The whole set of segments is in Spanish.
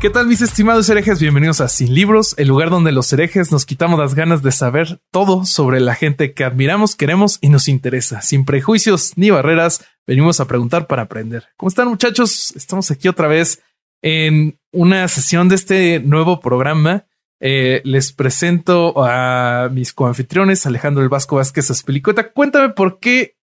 ¿Qué tal mis estimados herejes? Bienvenidos a Sin Libros, el lugar donde los herejes nos quitamos las ganas de saber todo sobre la gente que admiramos, queremos y nos interesa. Sin prejuicios ni barreras, venimos a preguntar para aprender. ¿Cómo están muchachos? Estamos aquí otra vez en una sesión de este nuevo programa. Eh, les presento a mis coanfitriones, Alejandro El Vasco Vázquez Aspilicueta. Cuéntame por qué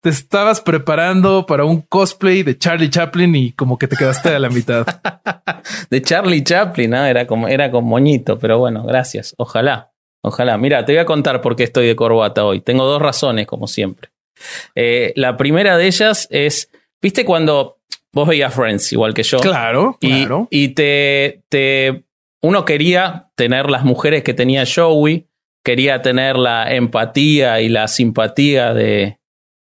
te estabas preparando para un cosplay de Charlie Chaplin y como que te quedaste a la mitad. de Charlie Chaplin, ¿no? Era como, era con moñito, pero bueno, gracias. Ojalá, ojalá. Mira, te voy a contar por qué estoy de corbata hoy. Tengo dos razones, como siempre. Eh, la primera de ellas es, ¿viste cuando vos veías Friends igual que yo? Claro, claro. Y te, te, uno quería tener las mujeres que tenía Joey, quería tener la empatía y la simpatía de,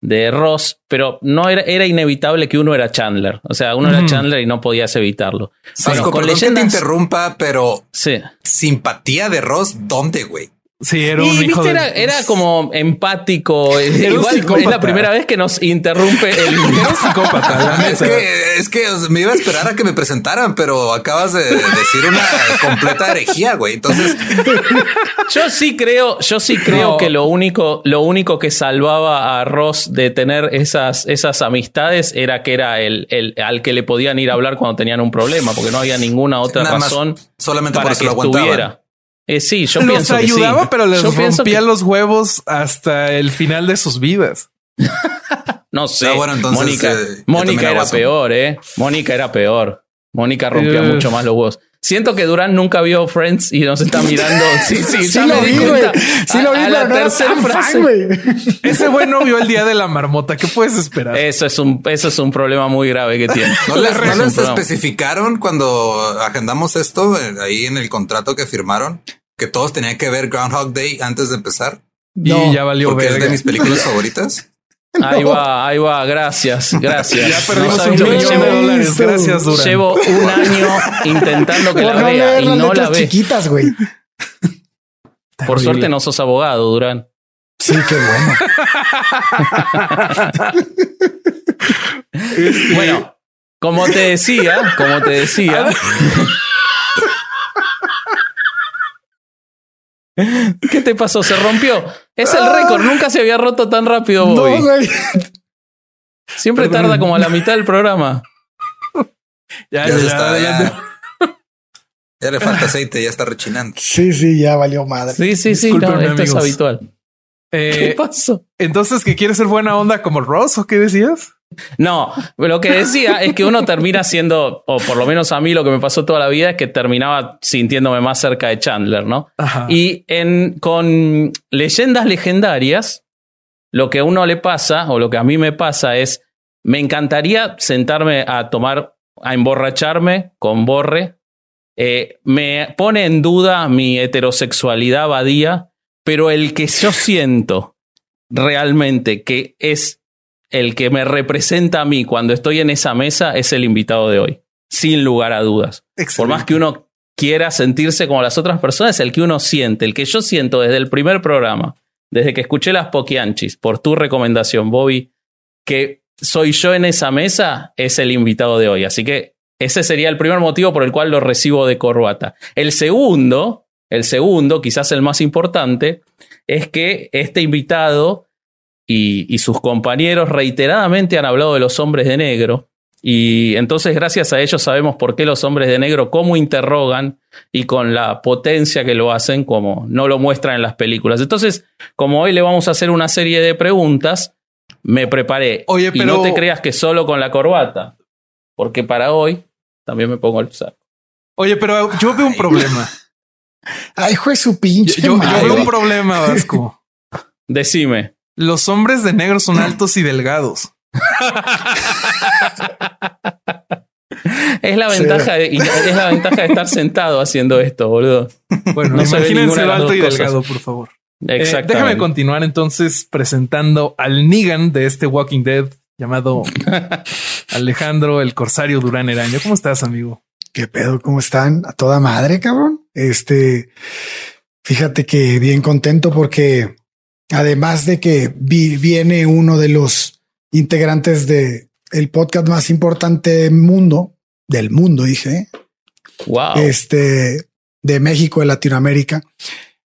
de Ross, pero no era, era inevitable que uno era Chandler. O sea, uno era Chandler y no podías evitarlo. Vasco, con leyendas... que te interrumpa, pero sí. simpatía de Ross, ¿dónde, güey? Sí, era un hijo de... era, como empático. Igual es la primera vez que nos interrumpe el psicópata. es, que, es que me iba a esperar a que me presentaran, pero acabas de decir una completa herejía, güey. Entonces, yo sí creo, yo sí creo que lo único, lo único que salvaba a Ross de tener esas, esas amistades era que era el, el al que le podían ir a hablar cuando tenían un problema, porque no había ninguna otra razón solamente para que estuviera. Eh, sí, yo los pienso ayudaba, que pero les rompía los huevos hasta el final de sus vidas. no sé. Ah, bueno, entonces, Mónica, eh, Mónica era peor, ¿eh? Mónica era peor. Mónica rompía mucho más los huevos. Siento que Durán nunca vio Friends y nos está mirando. Sí, sí, sí lo vi, güey. Sí lo vi, pero la tercera frase. Ese güey no vio el día de la marmota. ¿Qué puedes esperar? Eso es un, eso es un problema muy grave que tiene. ¿No les, ¿no les especificaron cuando agendamos esto eh, ahí en el contrato que firmaron? que todos tenían que ver Groundhog Day antes de empezar. Y ya valió Porque es de mis películas favoritas. Ahí va, ahí va, gracias, gracias. Ya perdimos un millón de dólares, gracias, Durán. Llevo un año intentando que la vea y no la ve. chiquitas, güey. Por suerte no sos abogado, Durán. Sí, qué bueno. bueno, como te decía, como te decía, ¿Qué te pasó? ¿Se rompió? Es el récord. Nunca se había roto tan rápido, Bobby. Siempre tarda como a la mitad del programa. Ya, ya, está, ya, ya, le falta aceite, ya está rechinando. Sí, sí, ya valió madre. Sí, sí, sí, esto es habitual. ¿Qué eh, pasó? Entonces, ¿que quieres ser buena onda como Ross o qué decías? No, lo que decía es que uno termina siendo, o por lo menos a mí lo que me pasó toda la vida es que terminaba sintiéndome más cerca de Chandler, ¿no? Y en, con leyendas legendarias, lo que a uno le pasa, o lo que a mí me pasa es, me encantaría sentarme a tomar, a emborracharme con Borre. Eh, me pone en duda mi heterosexualidad vadía, pero el que yo siento realmente que es el que me representa a mí cuando estoy en esa mesa es el invitado de hoy, sin lugar a dudas. Por más que uno quiera sentirse como las otras personas, el que uno siente, el que yo siento desde el primer programa, desde que escuché las Poquianchis, por tu recomendación, Bobby, que soy yo en esa mesa, es el invitado de hoy. Así que ese sería el primer motivo por el cual lo recibo de corbata. El segundo, el segundo, quizás el más importante, es que este invitado y, sus compañeros reiteradamente han hablado de los hombres de negro Y entonces gracias a ellos sabemos por qué los hombres de negro, cómo interrogan y con la potencia que lo hacen, como no lo muestran en las películas. Entonces, como hoy le vamos a hacer una serie de preguntas, me preparé. Oye, pero... Y no te creas que solo con la corbata, porque para hoy también me pongo el saco. Oye, pero yo veo un problema. Ay, juez su pinche. Yo, yo veo un problema, Vasco. Decime. Los hombres de negro son altos y delgados. es la ventaja de, es la ventaja de estar sentado haciendo esto, boludo. Bueno, no imagínense lo alto y delgado, por favor. Eh, déjame continuar entonces presentando al Negan de este Walking Dead llamado Alejandro el Corsario Durán Eraño. ¿Cómo estás, amigo? ¿Qué pedo? ¿Cómo están? A toda madre, cabrón. Este, fíjate que bien contento porque además de que viene uno de los integrantes de el podcast más importante del mundo, del mundo, dije. Wow. Este, de México, de Latinoamérica.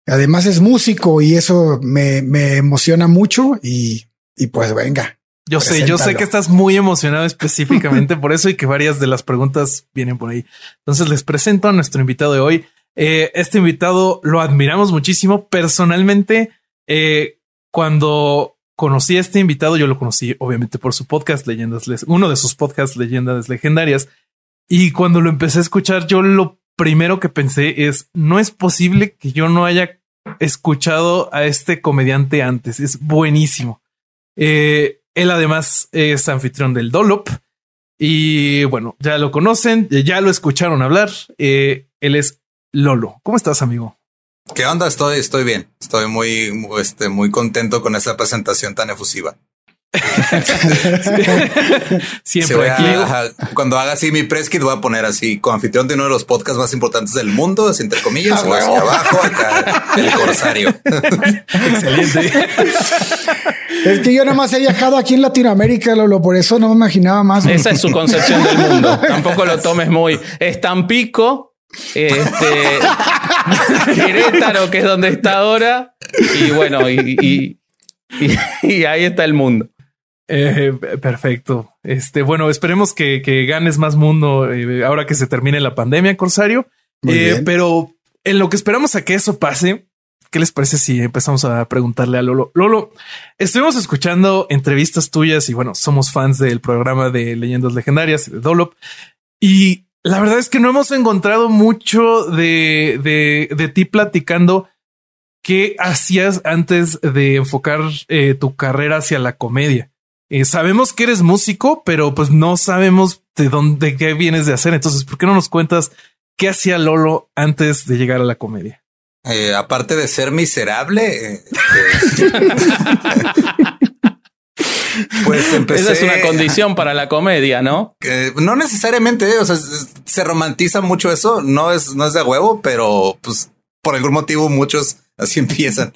Además es músico y eso me, me emociona mucho y, y pues venga. Yo sé, yo sé que estás muy emocionado específicamente por eso y que varias de las preguntas vienen por ahí. Entonces les presento a nuestro invitado de hoy. Eh, este invitado lo admiramos muchísimo. Personalmente, eh, cuando conocí a este invitado, yo lo conocí obviamente por su podcast Leyendas, uno de sus podcasts Leyendas Legendarias. Y cuando lo empecé a escuchar, yo lo primero que pensé es, no es posible que yo no haya escuchado a este comediante antes. Es buenísimo. Eh, él además es anfitrión del Dolop. Y bueno, ya lo conocen, ya lo escucharon hablar. Eh, él es Lolo. ¿Cómo estás, amigo? ¿Qué onda? Estoy, estoy bien. Estoy muy, muy, este, muy contento con esta presentación tan efusiva. Siempre aquí. cuando haga así mi preskit, voy a poner así con anfitrión de uno de los podcasts más importantes del mundo, así entre comillas, ah, hacia abajo, acá, el corsario. Excelente. Es que yo nada más he viajado aquí en Latinoamérica, Lolo, por eso no me imaginaba más. Esa es su concepción del mundo. Tampoco lo tomes muy. Estampico, este, Querétaro, que es donde está ahora, y bueno, y, y ahí está el mundo. Eh, perfecto. Este, bueno, esperemos que, ganes más mundo eh, ahora que se termine la pandemia, Corsario. Eh, pero en lo que esperamos a que eso pase, ¿qué les parece si empezamos a preguntarle a Lolo? Lolo, estuvimos escuchando entrevistas tuyas y bueno, somos fans del programa de leyendas legendarias de Dolop y la verdad es que no hemos encontrado mucho de, de, de ti platicando qué hacías antes de enfocar tu carrera hacia la comedia. Eh, sabemos que eres músico, pero pues no sabemos de dónde, qué vienes de hacer. Entonces, ¿por qué no nos cuentas qué hacía Lolo antes de llegar a la comedia? Eh, aparte de ser miserable, eh, pues empecé. Esa es una condición para la comedia, ¿no? no necesariamente, o sea, se romantiza mucho eso. No es, no es de huevo, pero pues por algún motivo muchos Así empiezan.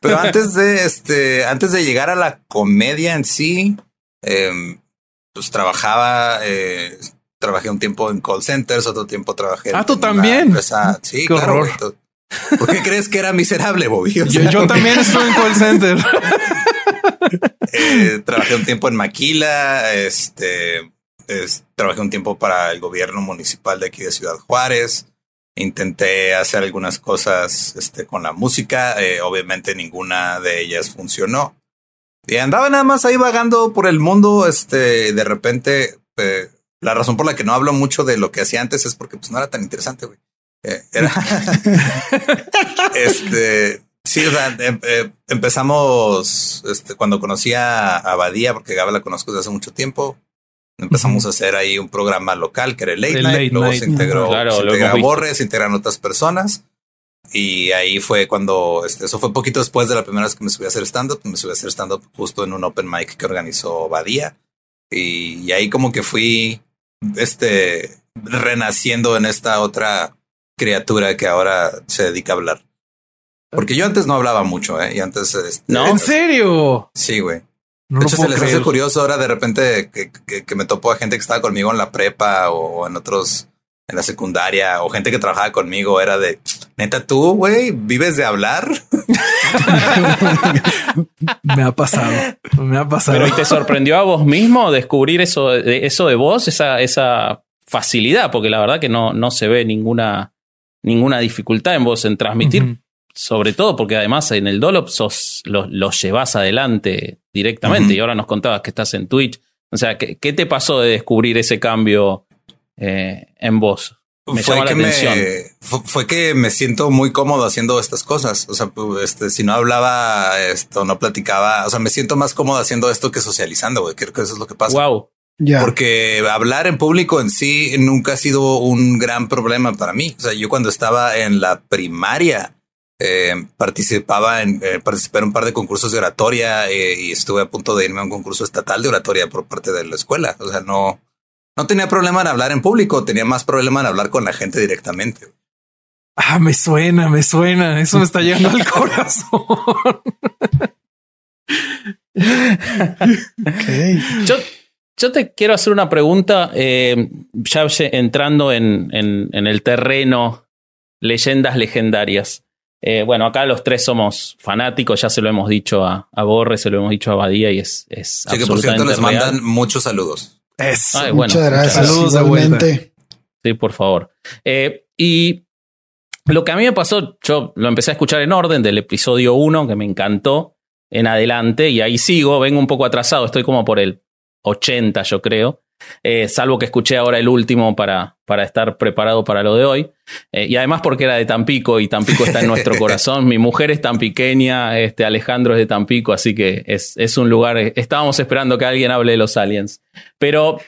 Pero antes de este, antes de llegar a la comedia en sí, em, pues trabajaba, eh, trabajé un tiempo en call centers, otro tiempo trabajé. Ah, tú también. Sí, claro. ¿Por qué crees que era miserable, Bobby? yo, también estuve en call center. Eh, trabajé un tiempo en Maquila, este, trabajé un tiempo para el gobierno municipal de aquí de Ciudad Juárez. Intenté hacer algunas cosas este, con la música, eh, obviamente ninguna de ellas funcionó. Y andaba nada más ahí vagando por el mundo, este, de repente, eh, la razón por la que no hablo mucho de lo que hacía antes es porque pues no era tan interesante, güey. Eh, era, este, sí, o sea, em, empezamos, este, cuando conocí a, a Badía, porque Gaba la conozco desde hace mucho tiempo, Empezamos a hacer ahí un programa local que era el Late, Night, luego se integró, Borres, se integraron otras personas. Y ahí fue cuando, este, eso fue poquito después de la primera vez que me subí a hacer stand-up, me subí a hacer stand-up justo en un open mic que organizó Badía. Y, ahí como que fui, este, renaciendo en esta otra criatura que ahora se dedica a hablar. Porque yo antes no hablaba mucho, ¿eh? Y antes... Este, ¿No? ¿En serio? Sí, güey de hecho, se les hace curioso ahora de repente que, me topo a gente que estaba conmigo en la prepa o en otros, en la secundaria, o gente que trabajaba conmigo, era de, Neta, tú, güey, vives de hablar. me ha pasado, me ha pasado. Pero ¿y te sorprendió a vos mismo descubrir eso, eso de vos, esa, esa facilidad? Porque la verdad que no, no se ve ninguna, ninguna dificultad en vos en transmitir, sobre todo porque además en el Dolop sos, lo, lo llevas adelante directamente y ahora nos contabas que estás en Twitch. O sea, ¿qué, qué te pasó de descubrir ese cambio eh, en vos? fue que Me, fue, que me siento muy cómodo haciendo estas cosas. O sea, este, si no hablaba esto, no platicaba. O sea, me siento más cómodo haciendo esto que socializando. Güey. Creo que eso es lo que pasa. Wow. Porque hablar en público en sí nunca ha sido un gran problema para mí. O sea, yo cuando estaba en la primaria eh, participaba en eh, participé en un par de concursos de oratoria eh, y estuve a punto de irme a un concurso estatal de oratoria por parte de la escuela. O sea, no, no tenía problema en hablar en público, tenía más problema en hablar con la gente directamente. Ah, me suena, me suena. Eso me está llegando al corazón. yo, yo, te quiero hacer una pregunta, eh, ya entrando en, en, el terreno leyendas legendarias. Eh, bueno, acá los tres somos fanáticos, ya se lo hemos dicho a, a Borre, se lo hemos dicho a Badía y es, es sí, que por cierto les mandan muchos saludos. Muchas gracias. Saludos igualmente. Sí, por favor. Eh, y lo que a mí me pasó, yo lo empecé a escuchar en orden del episodio 1, que me encantó, en adelante, y ahí sigo, vengo un poco atrasado, estoy como por el 80, yo creo. Eh, salvo que escuché ahora el último para, para estar preparado para lo de hoy. Eh, y además porque era de Tampico y Tampico está en nuestro corazón. Mi mujer es tan pequeña, este Alejandro es de Tampico, así que es, es un lugar. Estábamos esperando que alguien hable de los aliens. Pero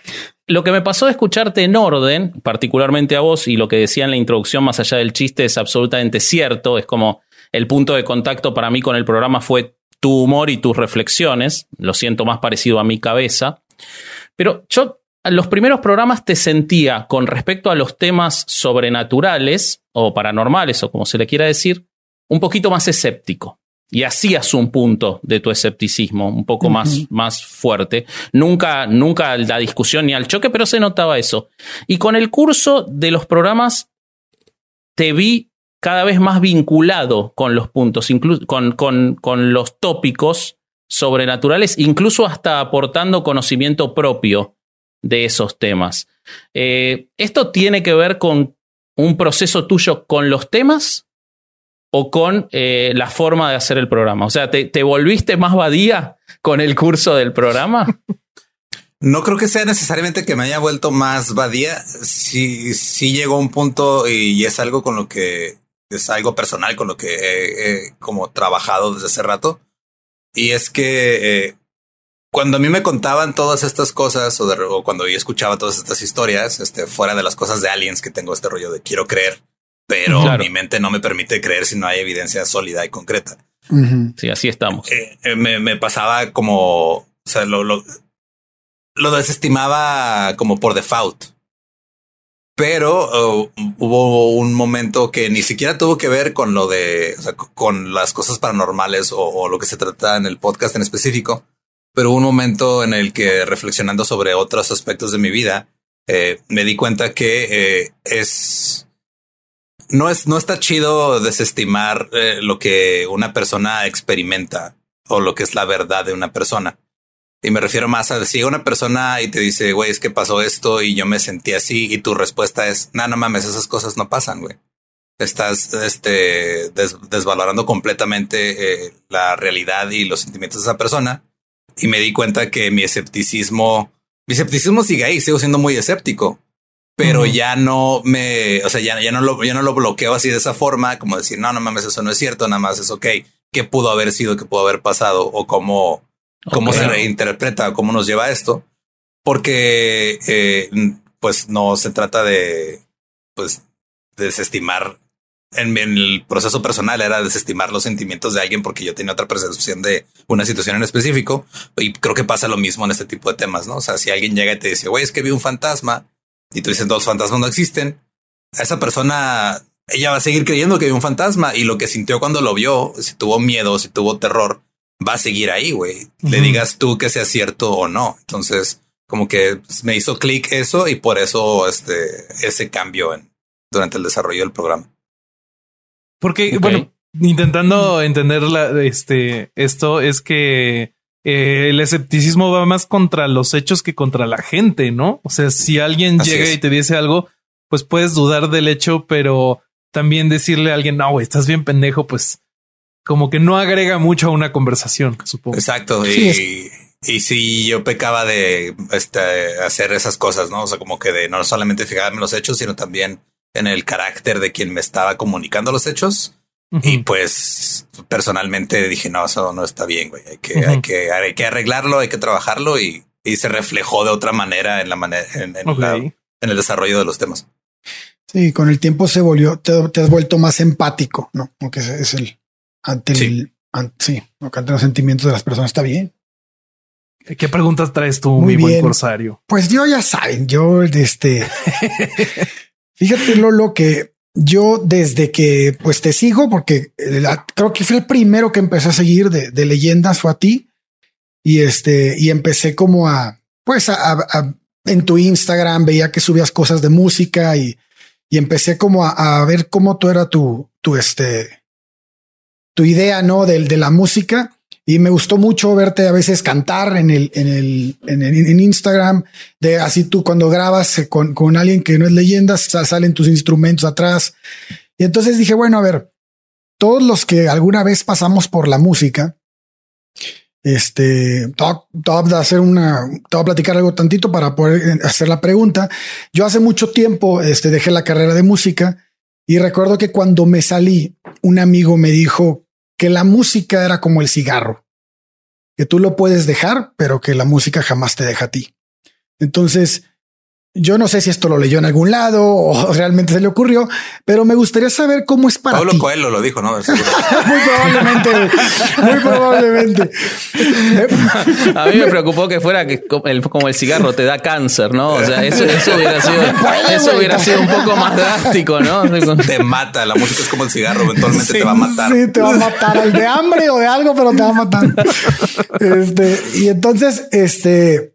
lo que me pasó de escucharte en orden, particularmente a vos, y lo que decía en la introducción, más allá del chiste, es absolutamente cierto. Es como el punto de contacto para mí con el programa fue tu humor y tus reflexiones. Lo siento más parecido a mi cabeza. Pero yo los primeros programas te sentía con respecto a los temas sobrenaturales o paranormales o como se le quiera decir, un poquito más escéptico. Y hacías un punto de tu escepticismo un poco más, más fuerte. Nunca, nunca la discusión ni al choque, pero se notaba eso. Y con el curso de los programas te vi cada vez más vinculado con los puntos, con, con, con los tópicos sobrenaturales, incluso hasta aportando conocimiento propio de esos temas. Eh, ¿Esto tiene que ver con un proceso tuyo con los temas o con eh, la forma de hacer el programa? O sea, ¿te, volviste más vadía con el curso del programa? No creo que sea necesariamente que me haya vuelto más vadía. Sí, sí llegó un punto y es algo con lo que es algo personal con lo que he, como trabajado desde hace rato. Y es que eh, cuando a mí me contaban todas estas cosas o, cuando yo escuchaba todas estas historias, este, fuera de las cosas de aliens que tengo este rollo de quiero creer, pero mi mente no me permite creer si no hay evidencia sólida y concreta. Sí, así estamos. Eh, eh, me, pasaba como, o sea, lo, lo, desestimaba como por default. Pero uh, hubo un momento que ni siquiera tuvo que ver con lo de, o sea, con las cosas paranormales o lo que se trata en el podcast en específico, pero un momento en el que reflexionando sobre otros aspectos de mi vida, eh, me di cuenta que eh, es no es no está chido desestimar eh, lo que una persona experimenta o lo que es la verdad de una persona. Y me refiero más a si una persona y te dice, güey, es que pasó esto y yo me sentí así y tu respuesta es, no, no mames, esas cosas no pasan, güey. Estás este, desvalorando completamente la realidad y los sentimientos de esa persona y me di cuenta que mi escepticismo, mi escepticismo sigue ahí, sigo siendo muy escéptico, pero ya no me, o sea, ya, ya, no lo, ya no lo bloqueo así de esa forma, como decir, no, no mames, eso no es cierto, nada más es ok, qué pudo haber sido, qué pudo haber pasado o cómo, cómo se reinterpreta, cómo nos lleva a esto, porque eh, pues no se trata de, pues, desestimar en, el proceso personal era desestimar los sentimientos de alguien porque yo tenía otra percepción de una situación en específico. Y creo que pasa lo mismo en este tipo de temas, ¿no? O sea, si alguien llega y te dice, güey, es que vi un fantasma y tú dices, dos fantasmas no existen, a esa persona, ella va a seguir creyendo que vi un fantasma y lo que sintió cuando lo vio, si tuvo miedo, si tuvo terror, va a seguir ahí, güey. Le digas tú que sea cierto o no. Entonces, como que me hizo clic eso y por eso este, ese cambio en, durante el desarrollo del programa. Porque, bueno, intentando entender este, esto es que eh, el escepticismo va más contra los hechos que contra la gente, ¿no? O sea, si alguien llega y te dice algo, pues puedes dudar del hecho, pero también decirle a alguien, no, güey, estás bien pendejo, pues como que no agrega mucho a una conversación, supongo. Exacto. y, y si yo pecaba de este, hacer esas cosas, ¿no? O sea, como que de no solamente fijarme en los hechos, sino también en el carácter de quien me estaba comunicando los hechos. Y pues personalmente dije, no, eso no está bien, güey. Hay que, hay que, hay que arreglarlo, hay que trabajarlo y, y se reflejó de otra manera en la manera, en, en, el desarrollo de los temas. Sí, con el tiempo se volvió, te, has vuelto más empático, ¿no? Porque es, el ante el, sí, ante los sentimientos de las personas está bien. ¿Qué preguntas traes tú, Muy mi buen corsario? Pues yo ya saben, yo este, fíjate lo que yo desde que pues te sigo, porque creo que fue el primero que empecé a seguir de, leyendas fue a ti. Y este y empecé como a pues a, en tu Instagram veía que subías cosas de música y, empecé como a, ver cómo tú era tu tu este tu idea no de, de la música y me gustó mucho verte a veces cantar en el, en el, en, Instagram, de así tú cuando grabas con, con alguien que no es leyenda, salen tus instrumentos atrás. Y entonces dije, bueno, a ver, todos los que alguna vez pasamos por la música, este, te voy a hacer una, te voy a platicar algo tantito para poder hacer la pregunta. Yo hace mucho tiempo, este, dejé la carrera de música y recuerdo que cuando me salí, un amigo me dijo, que la música era como el cigarro, que tú lo puedes dejar, pero que la música jamás te deja a ti. Entonces, yo no sé si esto lo leyó en algún lado o realmente se le ocurrió, pero me gustaría saber cómo es para Pablo Coelho lo dijo, ¿no? muy probablemente, muy probablemente. A mí me preocupó que fuera que como el cigarro te da cáncer, ¿no? O sea, eso, hubiera sido, eso hubiera sido un poco más drástico, ¿no? Te mata, la música es como el cigarro, eventualmente te va a matar. Sí, te va a matar al de hambre o de algo, pero te va a matar. Este, y entonces, este,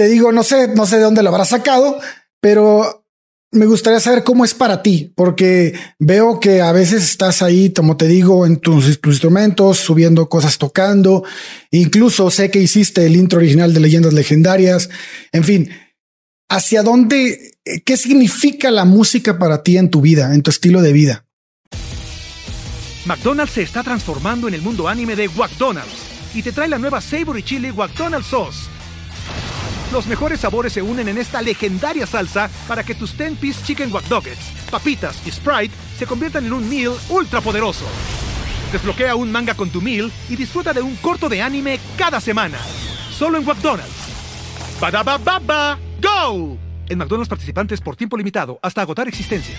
te digo, no sé, no sé de dónde lo habrás sacado, pero me gustaría saber cómo es para ti, porque veo que a veces estás ahí, como te digo, en tus, instrumentos, subiendo cosas, tocando. Incluso sé que hiciste el intro original de Leyendas Legendarias. En fin, ¿hacia dónde, qué significa la música para ti en tu vida, en tu estilo de vida? McDonald's se está transformando en el mundo anime de McDonald's y te trae la nueva Savory Chili McDonald's Sauce los mejores sabores se unen en esta legendaria salsa para que tus 10-piece chicken wack papitas y Sprite se conviertan en un meal ultra poderoso. Desbloquea un manga con tu meal y disfruta de un corto de anime cada semana. Solo en McDonald's. baba ¡Go! En McDonald's participantes por tiempo limitado hasta agotar existencias.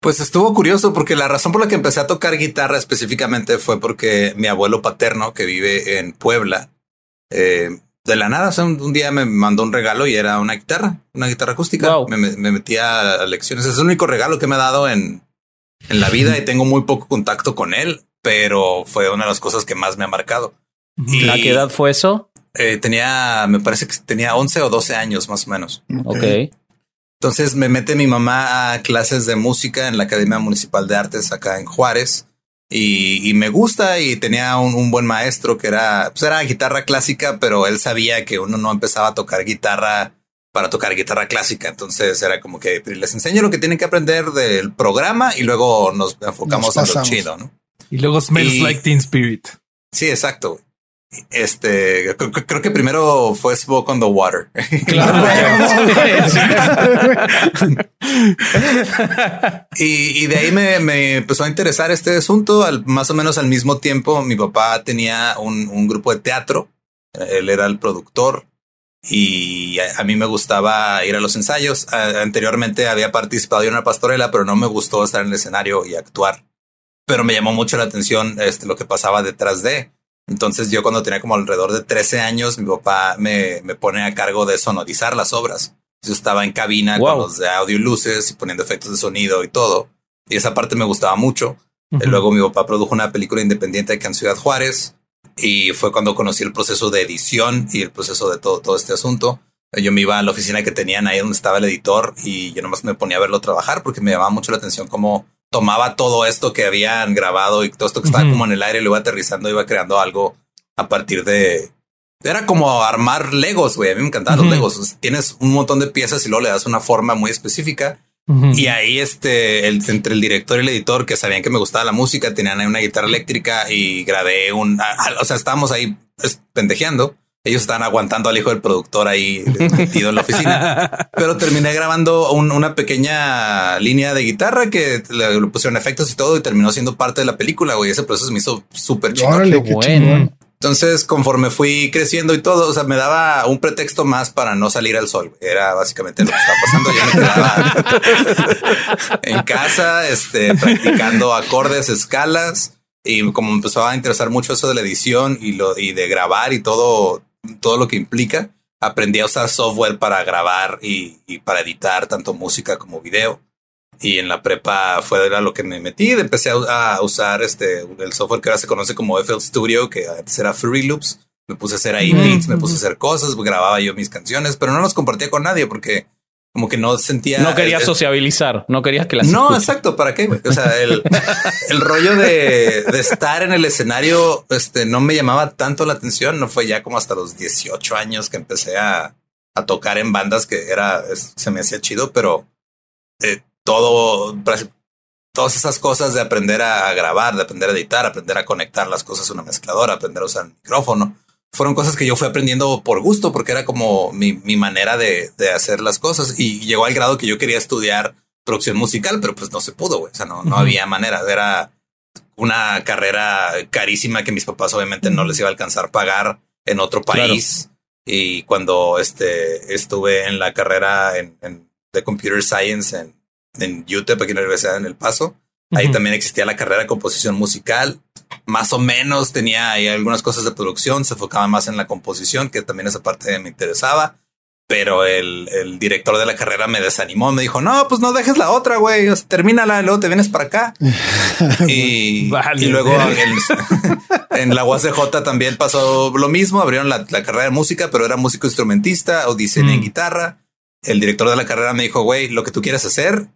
Pues estuvo curioso porque la razón por la que empecé a tocar guitarra específicamente fue porque mi abuelo paterno, que vive en Puebla, eh, de la nada, un, día me mandó un regalo y era una guitarra, una guitarra acústica. Me, me, metía a lecciones. Es el único regalo que me ha dado en, en la vida y tengo muy poco contacto con él, pero fue una de las cosas que más me ha marcado. ¿A qué edad fue eso? Eh, tenía, me parece que tenía 11 o 12 años más o menos. Ok. Entonces me mete mi mamá a clases de música en la Academia Municipal de Artes acá en Juárez y, me gusta y tenía un, buen maestro que era, pues era guitarra clásica, pero él sabía que uno no empezaba a tocar guitarra para tocar guitarra clásica. Entonces era como que les enseño lo que tienen que aprender del programa y luego nos enfocamos en lo chido, ¿no? Y luego Smells Like Teen Spirit. Sí, exacto. Este, creo, que primero fue Smoke on the Water. Claro. y, de ahí me, empezó a interesar este asunto. Al, más o menos al mismo tiempo, mi papá tenía un, grupo de teatro. Él era el productor y a, mí me gustaba ir a los ensayos. anteriormente había participado en una pastorela, pero no me gustó estar en el escenario y actuar. Pero me llamó mucho la atención este, lo que pasaba detrás de. Entonces yo cuando tenía como alrededor de 13 años, mi papá me, me pone a cargo de sonorizar las obras. Yo estaba en cabina con los de audio y luces y poniendo efectos de sonido y todo. Y esa parte me gustaba mucho. Luego mi papá produjo una película independiente acá en Ciudad Juárez y fue cuando conocí el proceso de edición y el proceso de todo, todo este asunto. Yo me iba a la oficina que tenían ahí donde estaba el editor y yo nomás me ponía a verlo trabajar porque me llamaba mucho la atención cómo tomaba todo esto que habían grabado y todo esto que estaba como en el aire, lo iba aterrizando, iba creando algo a partir de... Era como armar Legos, güey. A mí me encantaban los Legos. Tienes un montón de piezas y luego le das una forma muy específica. Y ahí, este, entre el director y el editor que sabían que me gustaba la música, tenían ahí una guitarra eléctrica y grabé un, o sea, estábamos ahí pues, pendejeando ellos estaban aguantando al hijo del productor ahí metido en la oficina. Pero terminé grabando una pequeña línea de guitarra que le, pusieron efectos y todo y terminó siendo parte de la película, güey. Ese proceso me hizo súper chido. bueno. Entonces, conforme fui creciendo y todo, o sea, me daba un pretexto más para no salir al sol. Era básicamente lo que estaba pasando. Yo me quedaba en casa, este, practicando acordes, escalas. Y como me empezó a interesar mucho eso de la edición y lo y de grabar y todo, todo lo que implica, aprendí a usar software para grabar y, para editar tanto música como video. Y en la prepa fue era lo que me metí. Empecé a, usar este el software que ahora se conoce como FL Studio, que antes era Free Loops. Me puse a hacer ahí beats, me puse a hacer cosas, grababa yo mis canciones, pero no los compartía con nadie porque como que no sentía. No querías sociabilizar, no querías que las. No, exacto. ¿Para qué? O sea, el, el rollo de, de, estar en el escenario, este no me llamaba tanto la atención. No fue ya como hasta los 18 años que empecé a, a tocar en bandas que era, se me hacía chido, pero eh, todo, todas esas cosas de aprender a, a grabar, de aprender a editar, aprender a conectar las cosas a una mezcladora, aprender a usar el micrófono fueron cosas que yo fui aprendiendo por gusto, porque era como mi, mi manera de, de, hacer las cosas. Y llegó al grado que yo quería estudiar producción musical, pero pues no se pudo, güey. O sea, no, no había manera. Era una carrera carísima que mis papás obviamente no les iba a alcanzar pagar en otro país. Y cuando este, estuve en la carrera en, en de Computer Science en, en UTEP, aquí en la Universidad en El Paso, ahí también existía la carrera de composición musical más o menos tenía ahí algunas cosas de producción, se enfocaba más en la composición, que también esa parte me interesaba. Pero el, el director de la carrera me desanimó, me dijo, no, pues no dejes la otra, güey, termínala, luego te vienes para acá. y, y, luego en, la UACJ también pasó lo mismo, abrieron la, la, carrera de música, pero era músico instrumentista o diseño en mm. guitarra. El director de la carrera me dijo, güey, lo que tú quieres hacer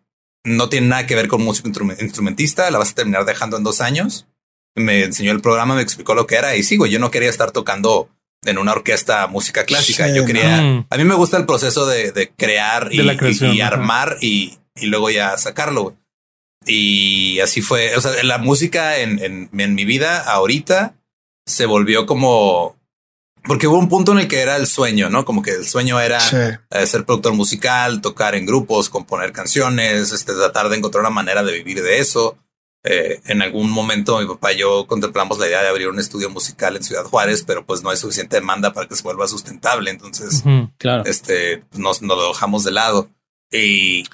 no tiene nada que ver con músico instrumentista, la vas a terminar dejando en dos años me enseñó el programa, me explicó lo que era y sigo. Yo no quería estar tocando en una orquesta música clásica. yo quería, a mí me gusta el proceso de, crear y, armar y, luego ya sacarlo. Y así fue. O sea, la música en, mi vida ahorita se volvió como porque hubo un punto en el que era el sueño, ¿no? Como que el sueño era eh, ser productor musical, tocar en grupos, componer canciones, este, tratar de encontrar una manera de vivir de eso. Eh, en algún momento mi papá y yo contemplamos la idea de abrir un estudio musical en Ciudad Juárez, pero pues no hay suficiente demanda para que se vuelva sustentable. Entonces, claro. este, nos, nos, lo dejamos de lado. Y,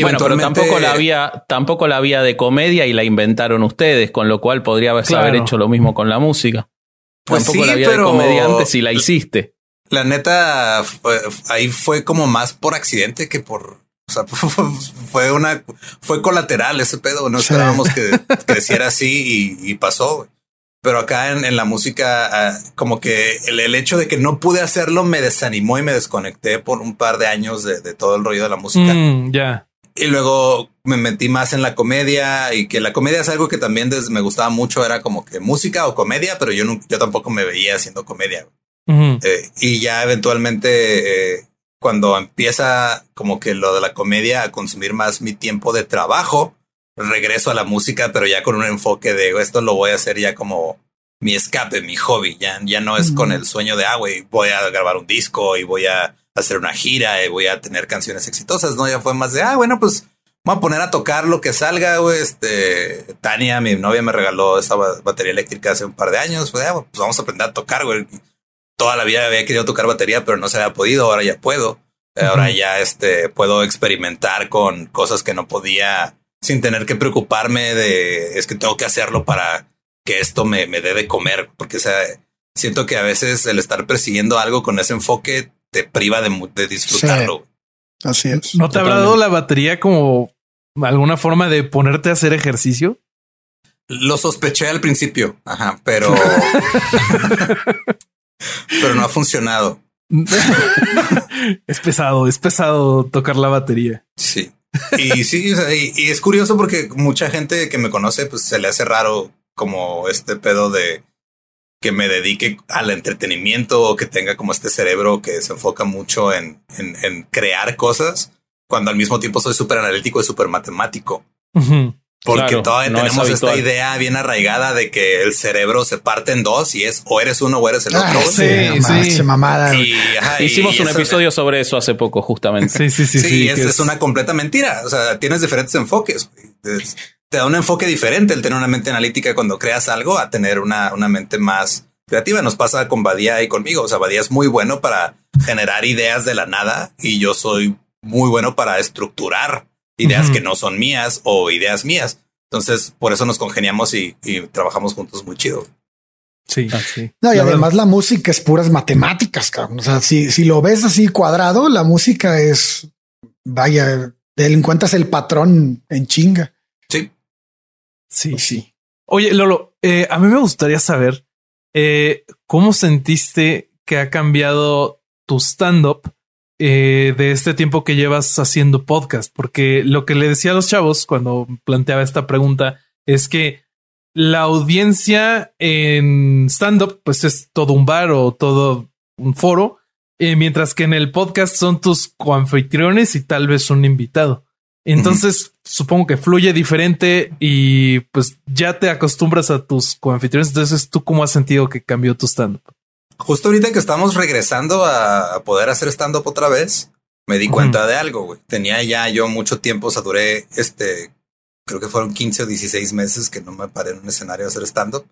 bueno, pero tampoco la había, tampoco la había de comedia y la inventaron ustedes, con lo cual podría haber hecho lo mismo con la música. Pues tampoco la había de comediante si la hiciste. La neta, ahí fue como más por accidente que por o sea, fue una, fue colateral ese pedo. No esperábamos que creciera así y, pasó. Pero acá en, la música, ah, como que el, hecho de que no pude hacerlo me desanimó y me desconecté por un par de años de, todo el rollo de la música. Mm, ya. Y luego me metí más en la comedia y que la comedia es algo que también me gustaba mucho. Era como que música o comedia, pero yo, no, yo tampoco me veía haciendo comedia. Eh, y ya eventualmente eh, cuando empieza como que lo de la comedia a consumir más mi tiempo de trabajo, regreso a la música, pero ya con un enfoque de esto lo voy a hacer ya como mi escape, mi hobby. Ya, ya no es con el sueño de, ah, güey, voy a grabar un disco y voy a hacer una gira y voy a tener canciones exitosas. No, ya fue más de, ah, bueno, pues voy a poner a tocar lo que salga. Güey. Este Tania, mi novia, me regaló esa batería eléctrica hace un par de años. Pues, pues vamos a aprender a tocar. Güey toda la vida había querido tocar batería, pero no se había podido. Ahora ya puedo. Ahora ya este puedo experimentar con cosas que no podía sin tener que preocuparme de es que tengo que hacerlo para que esto me, me dé de comer, porque sea, siento que a veces el estar persiguiendo algo con ese enfoque te priva de, disfrutarlo. Así es. ¿No te habrá dado la batería como alguna forma de ponerte a hacer ejercicio? Lo sospeché al principio, ajá, pero pero no ha funcionado. es pesado, es pesado tocar la batería. Sí. Y sí, y, es curioso porque mucha gente que me conoce, pues se le hace raro como este pedo de que me dedique al entretenimiento o que tenga como este cerebro que se enfoca mucho en, en, crear cosas, cuando al mismo tiempo soy súper analítico y súper matemático. Porque todavía tenemos esta idea bien arraigada de que el cerebro se parte en dos y es o eres uno o eres el ah, otro. sí, sí. mamada. Hicimos un episodio sobre eso hace poco, justamente. Sí, sí, sí. Sí, es, es, una completa mentira. O sea, tienes diferentes enfoques. Te da un enfoque diferente el tener una mente analítica cuando creas algo a tener una, una mente más creativa. Nos pasa con Badía y conmigo. O sea, Badía es muy bueno para generar ideas de la nada y yo soy muy bueno para estructurar ideas que no son mías o ideas mías. Entonces, por eso nos congeniamos y, trabajamos juntos muy chido. Sí, ah, sí. No, y además la música es puras matemáticas, cabrón. O sea, si, si lo ves así cuadrado, la música es, vaya, encuentras el patrón en chinga. Sí. Sí, pues sí. Oye, Lolo, eh, a mí me gustaría saber eh, cómo sentiste que ha cambiado tu stand-up eh, de este tiempo que llevas haciendo podcast, porque lo que le decía a los chavos cuando planteaba esta pregunta es que la audiencia en stand-up pues es todo un bar o todo un foro, eh, mientras que en el podcast son tus coanfitriones y tal vez un invitado. Entonces, supongo que fluye diferente y pues ya te acostumbras a tus coanfitriones. Entonces, ¿tú cómo has sentido que cambió tu stand-up? Justo ahorita que estamos regresando a, poder hacer stand-up otra vez, me di cuenta de algo, güey. Tenía ya yo mucho tiempo, o sea, duré este, creo que fueron 15 o 16 meses que no me paré en un escenario a hacer stand-up.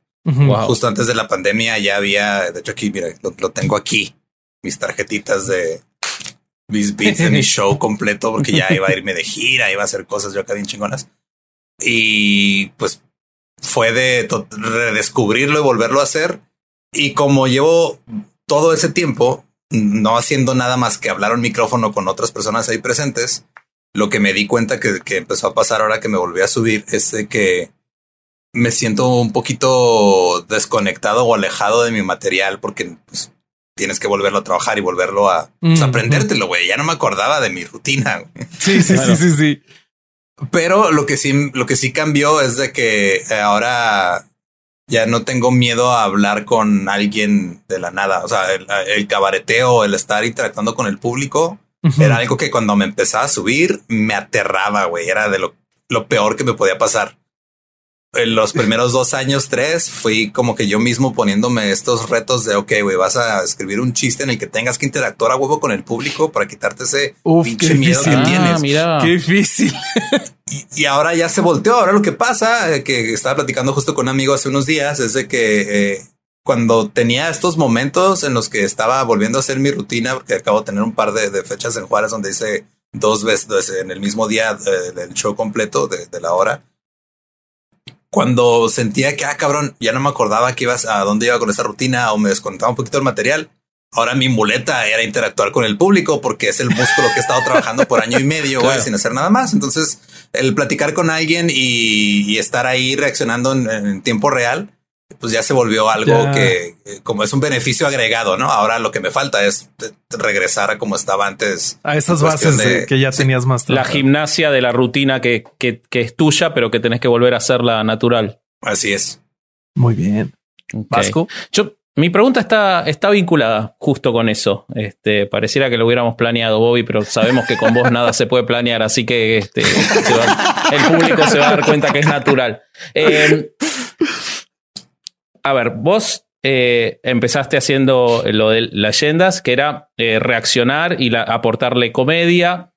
Justo antes de la pandemia ya había, de hecho aquí, mira, lo, tengo aquí, mis tarjetitas de mis beats de mi show completo, porque ya iba a irme de gira, iba a hacer cosas yo acá bien chingonas. Y pues fue de redescubrirlo y volverlo a hacer y como llevo todo ese tiempo no haciendo nada más que hablar un micrófono con otras personas ahí presentes, lo que me di cuenta que, empezó a pasar ahora que me volví a subir es que me siento un poquito desconectado o alejado de mi material porque pues, tienes que volverlo a trabajar y volverlo a pues, aprendértelo, güey. Ya no me acordaba de mi rutina. Sí, sí, sí, sí, sí. Pero lo que sí, lo que sí cambió es de que ahora ya no tengo miedo a hablar con alguien de la nada. O sea, el, cabareteo, el estar interactuando con el público, era algo que cuando me empezaba a subir me aterraba, güey. Era de lo, lo peor que me podía pasar en los primeros dos años, tres, fui como que yo mismo poniéndome estos retos de, ok, güey, vas a escribir un chiste en el que tengas que interactuar a huevo con el público para quitarte ese pinche miedo que tienes. Ah, qué difícil. Y, ahora ya se volteó. Ahora lo que pasa, eh, que estaba platicando justo con un amigo hace unos días, es de que eh, cuando tenía estos momentos en los que estaba volviendo a hacer mi rutina, porque acabo de tener un par de, fechas en Juárez donde hice dos veces en el mismo día eh, el show completo de, de la hora cuando sentía que, ah, cabrón, ya no me acordaba que ibas a dónde iba con esa rutina o me descontaba un poquito el material. Ahora mi muleta era interactuar con el público porque es el músculo que he estado trabajando por año y medio sin hacer nada más. Entonces, el platicar con alguien y, estar ahí reaccionando en tiempo real pues ya se volvió algo que como es un beneficio agregado, ¿no? Ahora lo que me falta es regresar a como estaba antes. A esas bases que ya tenías más. La gimnasia de la rutina que, que, es tuya, pero que tenés que volver a hacerla natural. Así es. Muy bien. Vasco. Yo, mi pregunta está, está vinculada justo con eso. Este, pareciera que lo hubiéramos planeado, Bobby, pero sabemos que con vos nada se puede planear, así que este, el público se va a dar cuenta que es natural. Eh, a ver, vos eh, empezaste haciendo lo de leyendas, que era eh, reaccionar y aportarle comedia.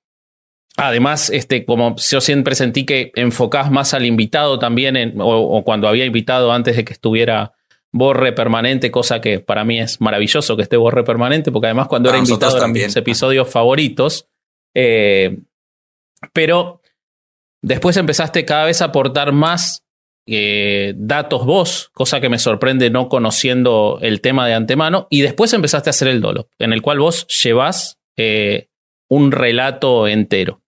Además, este, como yo siempre sentí que enfocás más al invitado también, o, cuando había invitado antes de que estuviera Borre permanente, cosa que para mí es maravilloso que esté Borre permanente, porque además cuando era invitado eran mis episodios favoritos. Eh, pero después empezaste cada vez a aportar más eh, datos vos, cosa que me sorprende no conociendo el tema de antemano, y después empezaste a hacer el dolo, en el cual vos llevas eh, un relato entero.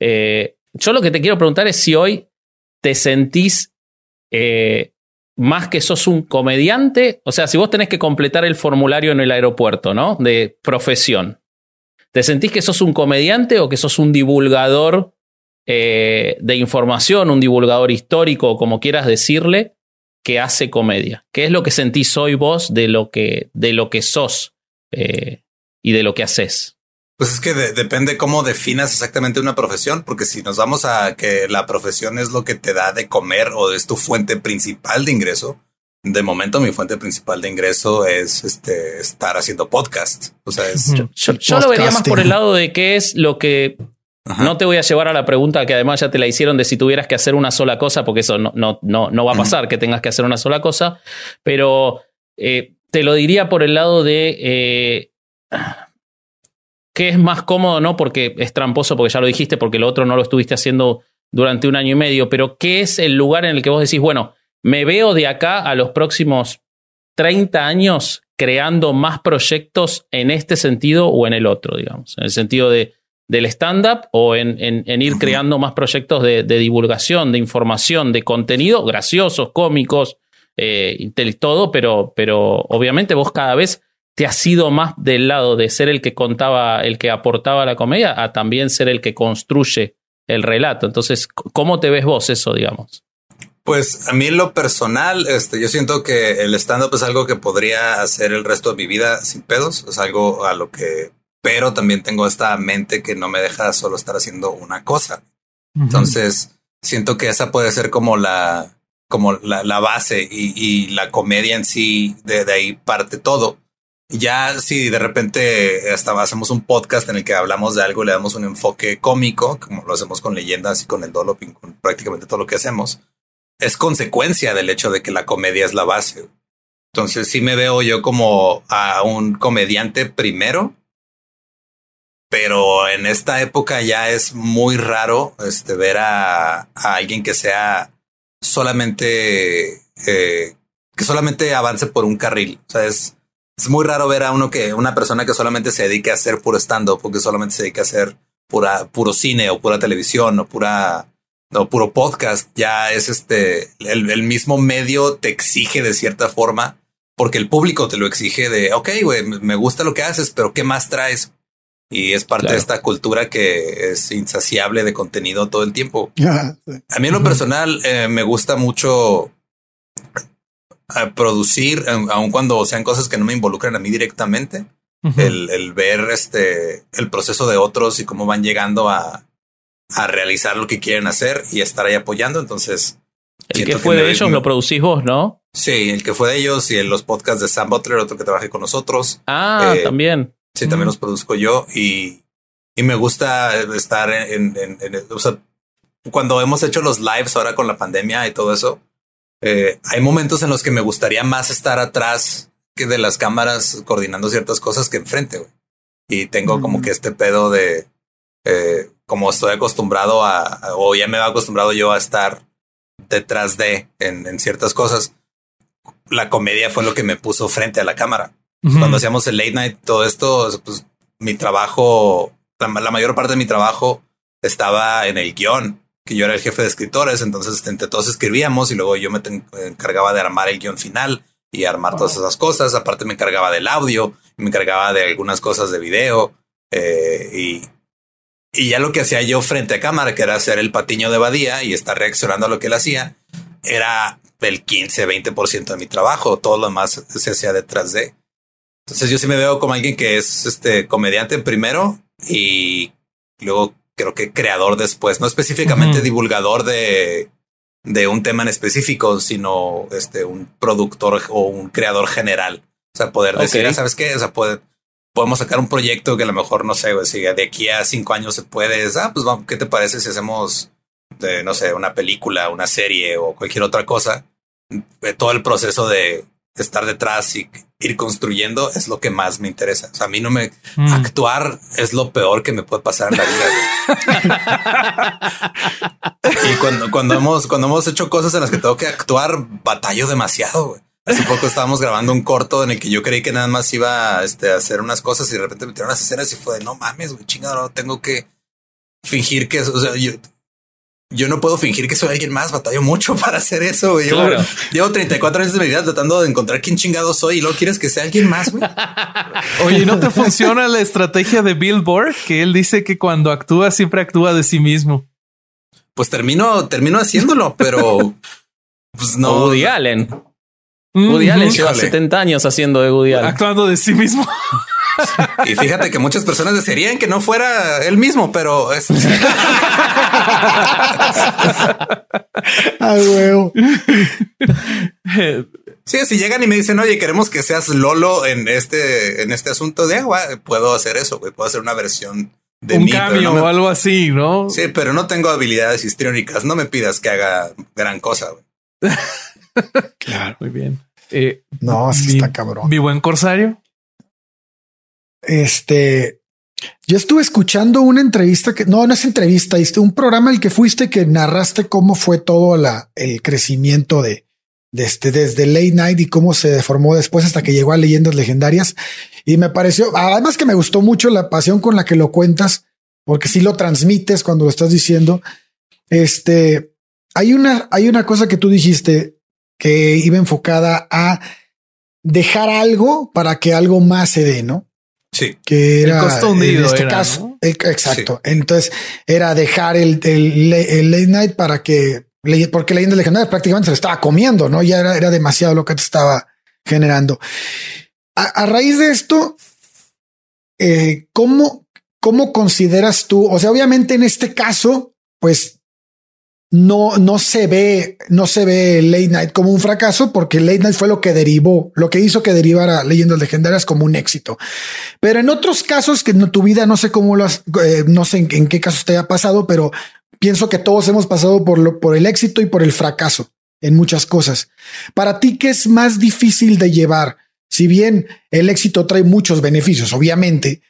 Eh, yo lo que te quiero preguntar es si hoy te sentís más que sos un comediante, o sea, si vos tenés que completar el formulario en el aeropuerto, ¿no? De profesión, ¿te sentís que sos un comediante o que sos un divulgador eh, de información, un divulgador histórico, o como quieras decirle, que hace comedia? ¿Qué es lo que sentís hoy vos de lo que, de lo que sos eh, y de lo que haces? Pues es que depende cómo definas exactamente una profesión, porque si nos vamos a que la profesión es lo que te da de comer o es tu fuente principal de ingreso, de momento mi fuente principal de ingreso es este estar haciendo podcast. O sea, es yo, lo vería más por el lado de qué es lo que no te voy a llevar a la pregunta que además ya te la hicieron de si tuvieras que hacer una sola cosa, porque eso no, no, no, no va a pasar que tengas que hacer una sola cosa, pero eh, te lo diría por el lado de eh, que es más cómodo, ¿no? Porque es tramposo, porque ya lo dijiste, porque lo otro no lo estuviste haciendo durante un año y medio, pero ¿qué es el lugar en el que vos decís, bueno, me veo de acá a los próximos 30 años creando más proyectos en este sentido o en el otro, digamos, en el sentido de, del stand-up o en, en, ir creando más proyectos de, divulgación, de información, de contenido, graciosos, cómicos, eh, todo, pero, pero obviamente vos cada vez te has ido más del lado de ser el que contaba, el que aportaba la comedia, a también ser el que construye el relato. Entonces, ¿cómo te ves vos eso, digamos? Pues a mí en lo personal, este, yo siento que el stand-up es algo que podría hacer el resto de mi vida sin pedos. Es algo a lo que, pero también tengo esta mente que no me deja solo estar haciendo una cosa. Entonces, siento que esa puede ser como la, como la, base y, y, la comedia en sí, de, de ahí parte todo. Ya si de repente hasta hacemos un podcast en el que hablamos de algo y le damos un enfoque cómico, como lo hacemos con leyendas y con el doloping, con prácticamente todo lo que hacemos, es consecuencia del hecho de que la comedia es la base. Entonces sí me veo yo como a un comediante primero, pero en esta época ya es muy raro este, ver a, alguien que sea solamente eh, que solamente avance por un carril. O sea, es es muy raro ver a uno que una persona que solamente se dedique a hacer puro stand-up o que solamente se dedique a hacer pura, puro cine o pura televisión o pura o puro podcast. Ya es este el, mismo medio te exige de cierta forma porque el público te lo exige de ok, güey, me gusta lo que haces, pero qué más traes? Y es parte de esta cultura que es insaciable de contenido todo el tiempo. A mí en lo personal eh, me gusta mucho a producir, aun cuando sean cosas que no me involucran a mí directamente, el, ver este el proceso de otros y cómo van llegando a, a realizar lo que quieren hacer y estar ahí apoyando. Entonces, el que fue de ellos lo producís vos, ¿no? Sí, el que fue de ellos y en los podcasts de Sam Butler, otro que trabajé con nosotros. Ah, eh, también. Sí, también los produzco yo y, y me gusta estar en, en, en, o sea, cuando hemos hecho los lives ahora con la pandemia y todo eso, eh, hay momentos en los que me gustaría más estar atrás que de las cámaras coordinando ciertas cosas que enfrente. Y tengo como que este pedo de eh, como estoy acostumbrado a, o ya me he acostumbrado yo a estar detrás de en, ciertas cosas. La comedia fue lo que me puso frente a la cámara. Cuando hacíamos el late night, todo esto, pues mi trabajo, la mayor parte de mi trabajo estaba en el guion que yo era el jefe de escritores, entonces entre todos escribíamos y luego yo me encargaba de armar el guion final y armar todas esas cosas. Aparte me encargaba del audio, me encargaba de algunas cosas de video eh, y, y ya lo que hacía yo frente a cámara, que era hacer el patiño de Badía y estar reaccionando a lo que él hacía, era el 15, 20% de mi trabajo. Todo lo demás se hacía detrás de. Entonces yo sí me veo como alguien que es este comediante primero y luego creo que creador después, no específicamente divulgador de, de un tema en específico, sino este, un productor o un creador general. O sea, poder decir, ah, ¿sabes qué? O sea, podemos sacar un proyecto que a lo mejor, no sé, si de aquí a cinco años se puede, ah, pues vamos, ¿qué te parece si hacemos, de, no sé, una película, una serie o cualquier otra cosa? Todo el proceso de estar detrás y ir construyendo es lo que más me interesa. O sea, a mí no me mm. actuar es lo peor que me puede pasar en la vida. y cuando, cuando hemos, cuando hemos hecho cosas en las que tengo que actuar, batallo demasiado. Hace poco estábamos grabando un corto en el que yo creí que nada más iba este, a hacer unas cosas y de repente me tiraron las escenas y fue de no mames, güey, chingado, tengo que fingir que, o sea, yo yo no puedo fingir que soy alguien más, batallo mucho para hacer eso. Llevo, llevo 34 años de mi vida tratando de encontrar quién chingado soy y luego quieres que sea alguien más. Güey. Oye, ¿no te funciona la estrategia de Billboard? Que él dice que cuando actúa siempre actúa de sí mismo. Pues termino, termino haciéndolo, pero pues no. Woody Allen. Woody Allen lleva 70 años haciendo de Woody Allen. Actuando de sí mismo. Y fíjate que muchas personas desearían que no fuera él mismo, pero es. ah, huevo. Sí, si llegan y me dicen, oye, queremos que seas Lolo en este, en este asunto de agua, puedo hacer eso, güey. Puedo hacer una versión de un cambio o algo así, ¿no? Sí, pero no tengo habilidades histriónicas. No me pidas que haga gran cosa, güey. claro, muy bien. Eh, no, así está cabrón. Mi buen corsario. Este, yo estuve escuchando una entrevista que no, no es entrevista, un programa el que fuiste que narraste cómo fue todo la, el crecimiento de, de este, desde Late Night y cómo se deformó después hasta que llegó a leyendas legendarias. Y me pareció, además que me gustó mucho la pasión con la que lo cuentas, porque si lo transmites cuando lo estás diciendo. Este, hay una, hay una cosa que tú dijiste que iba enfocada a dejar algo para que algo más se dé, ¿no? Sí. Que era en este caso. exacto. Entonces era dejar el, el, late night para que, porque Leyendas Legendarias prácticamente se lo estaba comiendo, no? Ya era, era demasiado lo que te estaba generando. A, raíz de esto, eh, ¿cómo, ¿cómo consideras tú? O sea, obviamente en este caso, pues no, no se ve, no se ve Late Night como un fracaso porque Late Night fue lo que derivó, lo que hizo que derivara Leyendas Legendarias como un éxito. Pero en otros casos que en tu vida, no sé cómo lo has, eh, no sé en, qué casos te haya pasado, pero pienso que todos hemos pasado por lo, por el éxito y por el fracaso en muchas cosas. Para ti, ¿qué es más difícil de llevar? Si bien el éxito trae muchos beneficios, obviamente,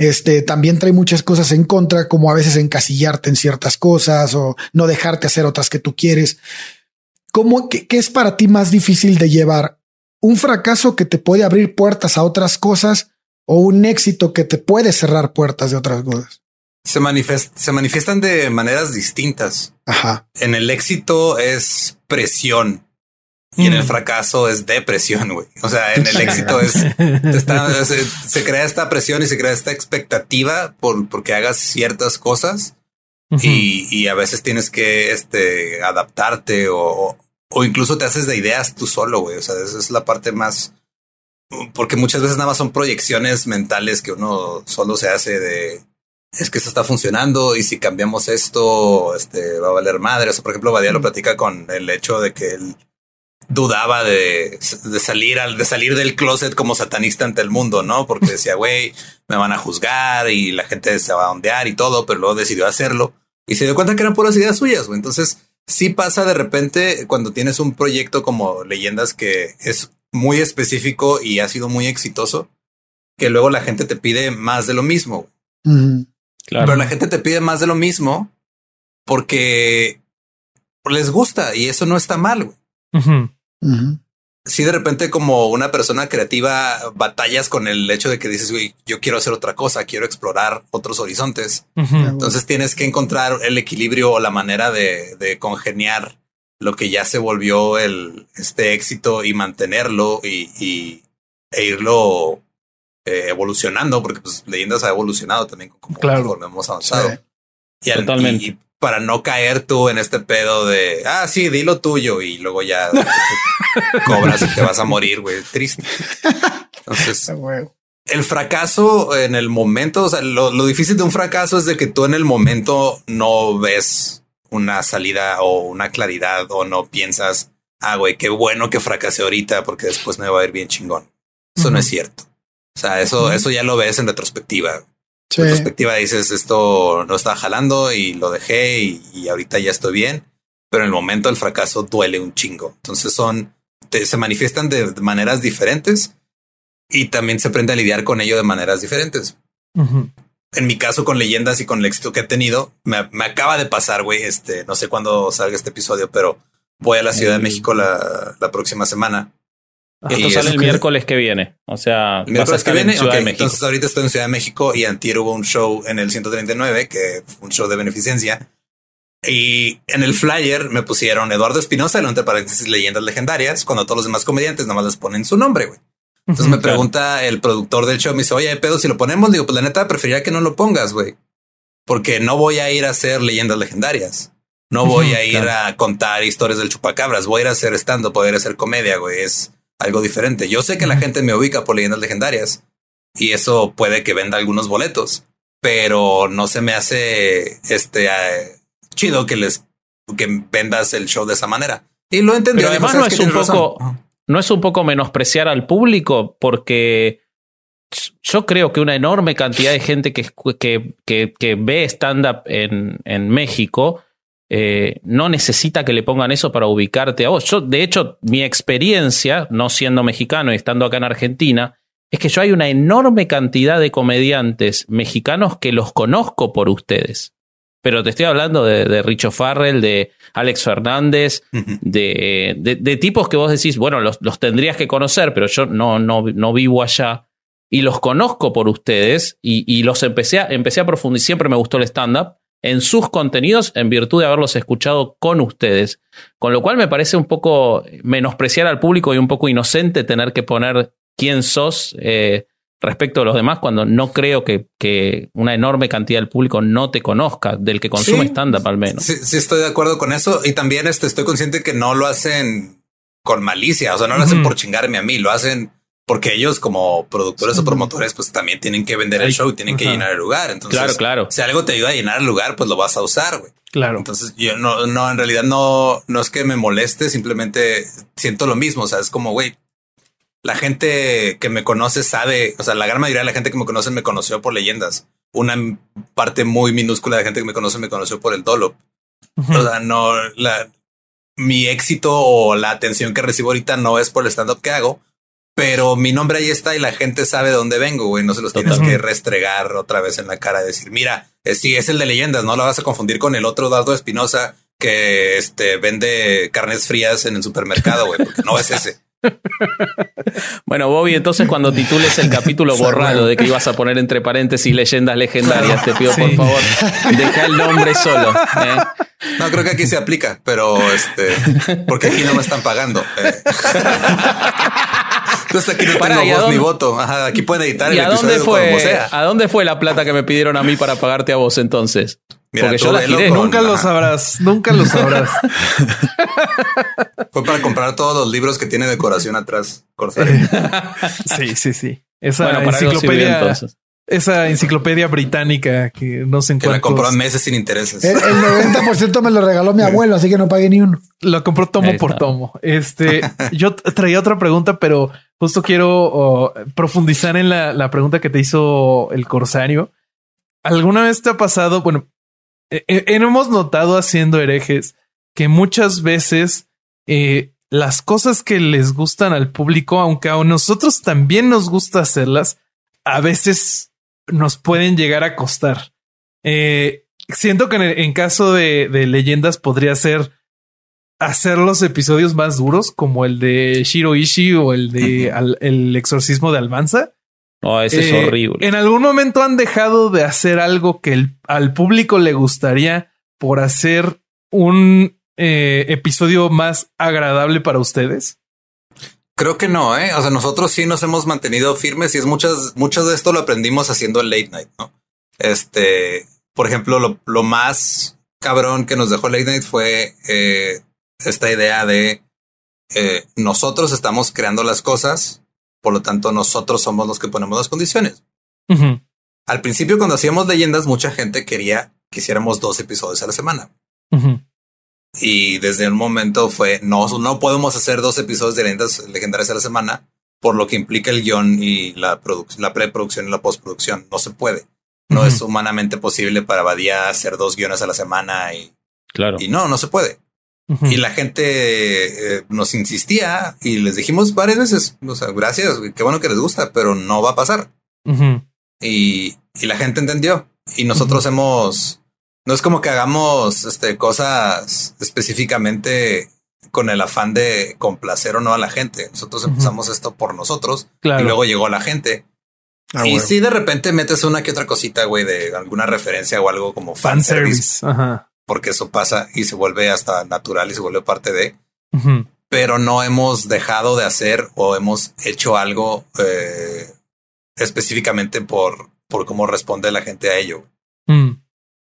este también trae muchas cosas en contra, como a veces encasillarte en ciertas cosas o no dejarte hacer otras que tú quieres. ¿Cómo, qué, es para ti más difícil de llevar? ¿Un fracaso que te puede abrir puertas a otras cosas o un éxito que te puede cerrar puertas de otras cosas? Se, se manifiestan de maneras distintas. Ajá. En el éxito es presión y en el mm. fracaso es depresión, güey. O sea, en el éxito es, se, crea esta presión y se crea esta expectativa por porque hagas ciertas cosas y, a veces tienes que este, adaptarte o, o incluso te haces de ideas tú solo, güey. O sea, esa es la parte más, porque muchas veces nada más son proyecciones mentales que uno solo se hace de, es que esto está funcionando y si cambiamos esto, este va a valer madre. O sea, por ejemplo, Badia lo platica con el hecho de que él dudaba de, salir al, de salir del closet como satanista ante el mundo, ¿no? Porque decía, güey, me van a juzgar y la gente se va a ondear y todo, pero luego decidió hacerlo y se dio cuenta que eran puras ideas suyas, güey. Entonces, sí pasa de repente cuando tienes un proyecto como Leyendas que es muy específico y ha sido muy exitoso, que luego la gente te pide más de lo mismo. Claro. Pero la gente te pide más de lo mismo porque les gusta y eso no está mal. Güey. Si de repente como una persona creativa batallas con el hecho de que dices, güey, yo quiero hacer otra cosa, quiero explorar otros horizontes. Entonces tienes que encontrar el equilibrio o la manera de, congeniar lo que ya se volvió el este éxito y mantenerlo y, e irlo eh, evolucionando, porque pues leyendas ha evolucionado también como claro. hemos avanzado. Y, Totalmente para no caer tú en este pedo de, ah, sí, di lo tuyo y luego ya cobras y te vas a morir, güey. Triste. Entonces, el fracaso en el momento, o sea, lo, difícil de un fracaso es de que tú en el momento no ves una salida o una claridad o no piensas, ah, güey, qué bueno que fracasé ahorita porque después me va a ir bien chingón. Eso no es cierto. O sea, eso, eso ya lo ves en retrospectiva sí. perspectiva dices esto no está jalando y lo dejé y, ahorita ya estoy bien, pero en el momento del fracaso duele un chingo. Entonces son, se manifiestan de, maneras diferentes y también se aprende a lidiar con ello de maneras diferentes. En mi caso con leyendas y con el éxito que he tenido, me, acaba de pasar, güey, este, no sé cuándo salga este episodio, pero voy a la Ciudad de México la, la próxima semana esto sale el miércoles que viene. O sea, el miércoles que viene. Entonces ahorita estoy en Ciudad de México y antier hubo un show en el 139 que fue un show de beneficencia Y en el flyer me pusieron Eduardo Espinosa, entre paréntesis leyendas legendarias, cuando todos los demás comediantes nada más les ponen su nombre, güey. Entonces me pregunta el productor del show, me dice, oye, pedo, si lo ponemos, digo, pues la neta preferiría que no lo pongas, güey. Porque no voy a ir a hacer leyendas legendarias. No voy a ir a contar historias del chupacabras. Voy a ir a hacer stand-up, voy a ir a hacer comedia, güey. Es algo diferente. Yo sé que la gente me ubica por leyendas legendarias y eso puede que venda algunos boletos, pero no se me hace este eh, chido que les que vendas el show de esa manera. Y lo entendí. además no es un poco, no es un poco menospreciar al público porque yo creo que una enorme cantidad de gente que, que, que, ve stand-up en, en México eh, no necesita que le pongan eso para ubicarte a vos. Yo, de hecho, mi experiencia, no siendo mexicano y estando acá en Argentina, es que yo hay una enorme cantidad de comediantes mexicanos que los conozco por ustedes. Pero te estoy hablando de, Richo Farrell, de Alex Fernández, de, de, tipos que vos decís, bueno, los, los, tendrías que conocer, pero yo no, no, no vivo allá. Y los conozco por ustedes y, y los empecé a, empecé a profundizar. Siempre me gustó el stand-up en sus contenidos en virtud de haberlos escuchado con ustedes. Con lo cual me parece un poco menospreciar al público y un poco inocente tener que poner quién sos eh, respecto a los demás cuando no creo que, que, una enorme cantidad del público no te conozca, del que consume stand-up al menos. Sí, sí, estoy de acuerdo con eso y también este, estoy consciente que no lo hacen con malicia, o sea, no lo hacen por chingarme a mí, lo hacen porque ellos como productores o promotores pues también tienen que vender el show y tienen que llenar el lugar. Entonces, claro, claro. Si algo te ayuda a llenar el lugar, pues lo vas a usar, güey. Claro. Entonces yo no, no, en realidad no, no es que me moleste, simplemente siento lo mismo. O sea, es como, güey, la gente que me conoce sabe, o sea, la gran mayoría de la gente que me conoce me conoció por leyendas. Una parte muy minúscula de gente que me conoce me conoció por el Dolop. O sea, no, la, mi éxito o la atención que recibo ahorita no es por el stand-up que hago, pero mi nombre ahí está y la gente sabe de dónde vengo, güey. No se los tienes que restregar otra vez en la cara y decir, mira, sí, es el de leyendas, no lo vas a confundir con el otro Dardo Espinosa que este, vende carnes frías en el supermercado, güey, porque no es ese. Bueno, Bobby, entonces cuando titules el capítulo borrado de que ibas a poner entre paréntesis leyendas legendarias, te pido por favor, deja el nombre solo. ¿eh? No, creo que aquí se aplica, pero este, porque aquí no me están pagando. ¿eh? Entonces aquí no tengo voz ni voto. aquí pueden editar. ¿Y a dónde fue? ¿A dónde fue la plata que me pidieron a mí para pagarte a vos entonces? Porque yo la giré. Nunca lo sabrás. Nunca lo sabrás. fue para comprar todos los libros que tiene decoración atrás. sí, sí, sí. Esa enciclopedia. Esa enciclopedia británica que no se encuentra. Que la compró a meses sin intereses. El, 90% me lo regaló mi abuelo, así que no pagué ni uno. Lo compró tomo por tomo. Este, yo traía otra pregunta, pero justo quiero profundizar en la, pregunta que te hizo el corsario. ¿Alguna vez te ha pasado? Bueno, e, e, hemos notado haciendo herejes que muchas veces eh, las cosas que les gustan al público, aunque a nosotros también nos gusta hacerlas, a veces nos pueden llegar a costar. Eh, siento que en, caso de, leyendas podría ser hacer los episodios más duros, como el de Shiro Ishii o el de El exorcismo de Almanza. Oh, ese es eh, horrible. En algún momento han dejado de hacer algo que al público le gustaría por hacer un eh, episodio más agradable para ustedes. Creo que no, ¿eh? O sea, nosotros sí nos hemos mantenido firmes y es muchas, muchas de esto lo aprendimos haciendo el late night, ¿no? Este, por ejemplo, lo, lo más cabrón que nos dejó late night fue eh, esta idea de eh, nosotros estamos creando las cosas, por lo tanto nosotros somos los que ponemos las condiciones. Al principio cuando hacíamos leyendas, mucha gente quería que hiciéramos dos episodios a la semana. Y desde un momento fue, no, no podemos hacer dos episodios de leyendas legendarias a la semana, por lo que implica el guion y la, la preproducción y la postproducción. No se puede. No es humanamente posible para Badía hacer dos guiones a la semana y, claro. y no, no se puede. Y la gente eh, nos insistía y les dijimos varias veces, o sea, gracias, qué bueno que les gusta, pero no va a pasar. y, y, la gente entendió. Y nosotros hemos, no es como que hagamos este, cosas específicamente con el afán de complacer o no a la gente. Nosotros empezamos esto por nosotros y luego llegó la gente. Ah, y si de repente metes una que otra cosita, güey, de alguna referencia o algo como fan, service, porque eso pasa y se vuelve hasta natural y se vuelve parte de. Pero no hemos dejado de hacer o hemos hecho algo eh, específicamente por, por cómo responde la gente a ello.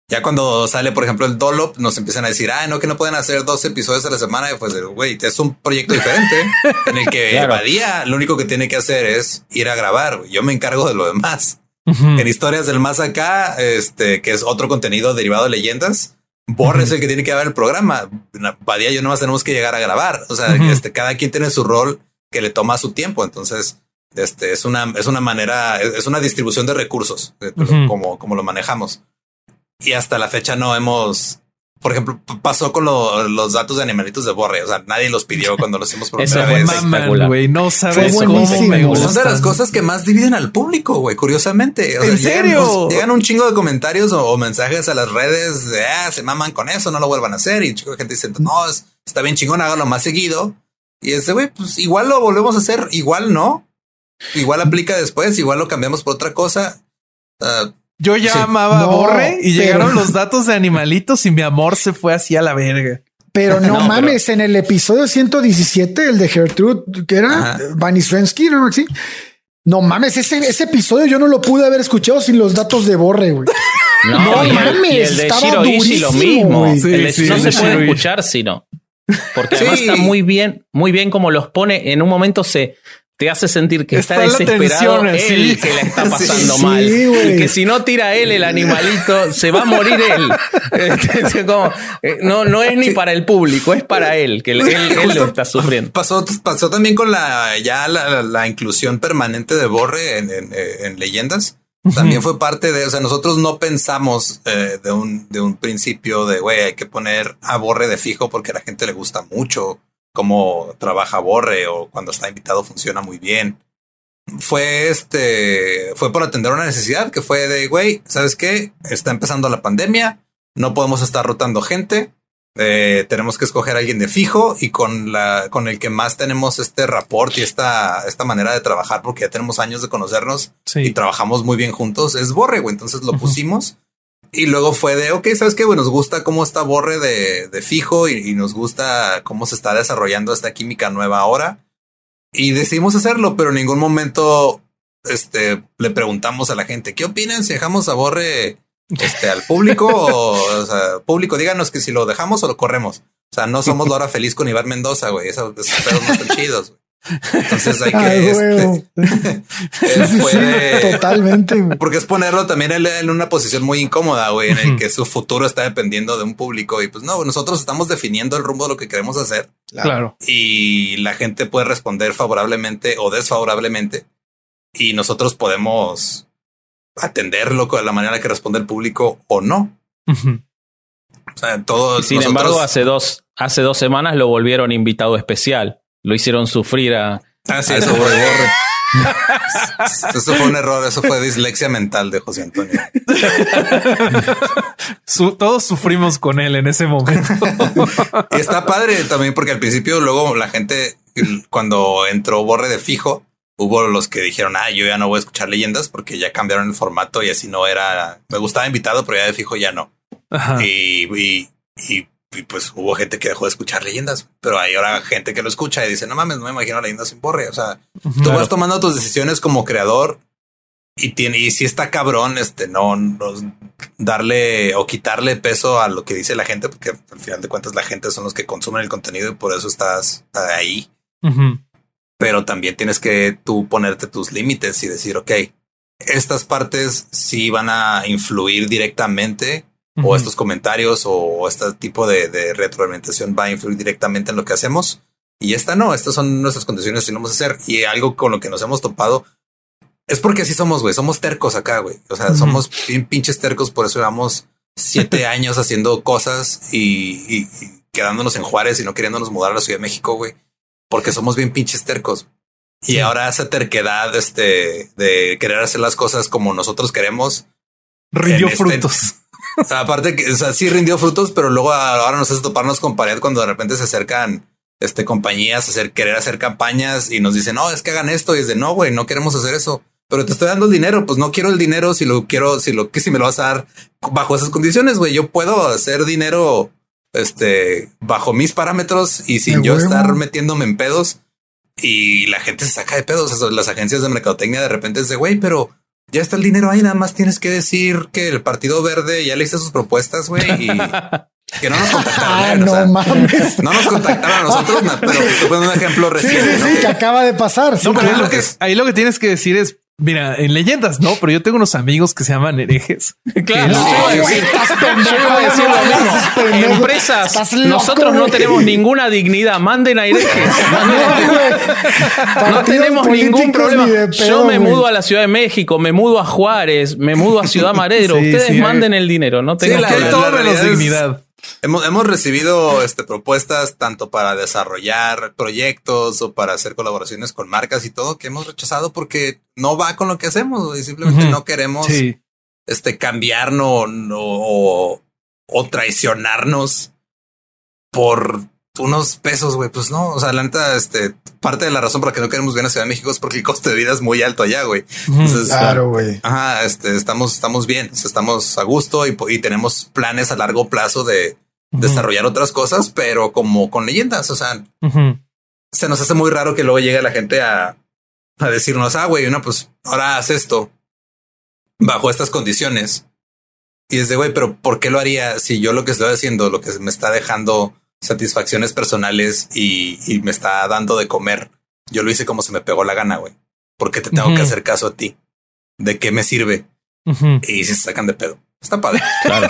Ya cuando sale, por ejemplo, el Dolop, nos empiezan a decir, ah, no, que no pueden hacer dos episodios a la semana. Y pues, güey, es un proyecto diferente en el que claro. Badía lo único que tiene que hacer es ir a grabar. Yo me encargo de lo demás. En historias del más acá, este, que es otro contenido derivado de leyendas, Borre es el que tiene que ver el programa. Badía y yo nomás tenemos que llegar a grabar. O sea, este, cada quien tiene su rol que le toma su tiempo. Entonces, este es una, es una manera, es una distribución de recursos, como, como lo manejamos. Y hasta la fecha no hemos, por ejemplo, pasó con los datos de animalitos de Borre. O sea, nadie los pidió cuando los hicimos por primera vez. güey. No sabes cómo me Son de las cosas que más dividen al público, güey. Curiosamente. ¿En serio? Llegan, un chingo de comentarios o, mensajes a las redes de ah, se maman con eso, no lo vuelvan a hacer. Y chico de gente dice, no, está bien chingón, háganlo más seguido. Y ese güey, pues igual lo volvemos a hacer, igual no. Igual aplica después, igual lo cambiamos por otra cosa. Uh, yo ya amaba a Borre y llegaron los datos de animalitos y mi amor se fue así a la verga. Pero no, mames, en el episodio 117, el de Gertrude, que era Vanny Svensky, ¿no? Así. No mames, ese, ese episodio yo no lo pude haber escuchado sin los datos de Borre, güey. No, mames, el de Shiro lo mismo. no se puede escuchar sino. Porque además está muy bien, muy bien como los pone. En un momento se, te hace sentir que está, desesperado él que la está pasando mal. y que si no tira él el animalito, se va a morir él. Este, eh, no, no es ni para el público, es para él, que él, lo está sufriendo. Pasó, pasó también con la ya la, inclusión permanente de Borre en, en, leyendas. También fue parte de, o sea, nosotros no pensamos eh, de, un, de un principio de, güey, hay que poner a Borre de fijo porque a la gente le gusta mucho cómo trabaja Borre o cuando está invitado funciona muy bien. Fue este, fue por atender una necesidad que fue de, güey, ¿sabes qué? Está empezando la pandemia, no podemos estar rotando gente, eh, tenemos que escoger a alguien de fijo y con la, con el que más tenemos este rapport y esta, esta manera de trabajar porque ya tenemos años de conocernos y trabajamos muy bien juntos es Borre, güey. Entonces lo pusimos y luego fue de, ok, ¿sabes qué? Bueno, nos gusta cómo está Borre de, de fijo y, nos gusta cómo se está desarrollando esta química nueva ahora. Y decidimos hacerlo, pero en ningún momento este, le preguntamos a la gente, ¿qué opinan si dejamos a Borre este, al público? o, sea, público, díganos que si lo dejamos o lo corremos. O sea, no somos Laura Feliz con Iván Mendoza, güey. Esos, pedos no están chidos. Entonces hay que. este, totalmente. Porque es ponerlo también en una posición muy incómoda, güey, en el que su futuro está dependiendo de un público. Y pues no, nosotros estamos definiendo el rumbo de lo que queremos hacer. Claro. Y la gente puede responder favorablemente o desfavorablemente. Y nosotros podemos atenderlo de la manera que responde el público o no. O sea, todo. Sin embargo, hace dos, hace dos semanas lo volvieron invitado especial lo hicieron sufrir a, ah, sí, eso fue eso fue un error, eso fue dislexia mental de José Antonio. todos sufrimos con él en ese momento. y está padre también porque al principio luego la gente cuando entró Borre de fijo, hubo los que dijeron, ah, yo ya no voy a escuchar leyendas porque ya cambiaron el formato y así no era, me gustaba invitado, pero ya de fijo ya no. Y, y, y y pues hubo gente que dejó de escuchar leyendas, pero hay ahora gente que lo escucha y dice, no mames, no me imagino leyendas sin borre. O sea, tú vas tomando tus decisiones como creador y tiene, y si está cabrón, este, no, darle o quitarle peso a lo que dice la gente, porque al final de cuentas la gente son los que consumen el contenido y por eso estás ahí. Pero también tienes que tú ponerte tus límites y decir, ok, estas partes sí van a influir directamente o estos comentarios o este tipo de, retroalimentación va a influir directamente en lo que hacemos. Y esta no, estas son nuestras condiciones y lo vamos a hacer. Y algo con lo que nos hemos topado es porque así somos, güey. Somos tercos acá, güey. O sea, somos bien pinches tercos. Por eso llevamos siete años haciendo cosas y, quedándonos en Juárez y no queriéndonos mudar a la Ciudad de México, güey. Porque somos bien pinches tercos. Y ahora esa terquedad este, de querer hacer las cosas como nosotros queremos. Rindió este frutos. Aparte que o sea, sí rindió frutos, pero luego ahora nos hace toparnos con pared cuando de repente se acercan este, compañías a hacer, querer hacer campañas y nos dicen, no, es que hagan esto. Y es de no, güey, no queremos hacer eso. pero te estoy dando el dinero, pues no quiero el dinero si lo quiero, si lo que si me lo vas a dar bajo esas condiciones, güey. Yo puedo hacer dinero este bajo mis parámetros y sin yo estar metiéndome en pedos y la gente se saca de pedos. las agencias de mercadotecnia de repente es de güey, pero ya está el dinero ahí. Nada más tienes que decir que el Partido Verde ya le hice sus propuestas, güey, y que no nos contactaron. Ah, no mames. No nos contactaron a nosotros, pero fue un ejemplo reciente. Sí, sí, sí, que acaba de pasar. No, pero lo que, ahí lo que tienes que decir es Mira, en leyendas no, pero yo tengo unos amigos que se llaman herejes. Claro, yo iba a decir, yo iba a decir lo mismo. Empresas, nosotros no tenemos ninguna dignidad. Manden a herejes. no tenemos ningún problema. yo me mudo a la Ciudad de México, me mudo a Juárez, me mudo a Ciudad Madero. Ustedes manden el dinero. No tengo sí, menos dignidad. Hemos, hemos recibido este, propuestas tanto para desarrollar proyectos o para hacer colaboraciones con marcas y todo que hemos rechazado porque no va con lo que hacemos y simplemente no queremos este, cambiarnos o, o traicionarnos por unos pesos, güey. Pues no, o sea, la neta, este, parte de la razón por la que no queremos ver a Ciudad de México es porque el coste de vida es muy alto allá, güey. claro, güey. Ajá, este, estamos, estamos bien, estamos a gusto y, y tenemos planes a largo plazo de desarrollar otras cosas, pero como con leyendas, o sea, se nos hace muy raro que luego llegue la gente a, a decirnos, ah, güey, no, pues ahora haz esto bajo estas condiciones. Y es de, güey, pero ¿por qué lo haría si yo lo que estoy haciendo, lo que me está dejando satisfacciones personales y, me está dando de comer. Yo lo hice como se me pegó la gana, güey. Porque te tengo que hacer caso a ti. ¿De qué me sirve? Y se sacan de pedo. Está padre. Claro.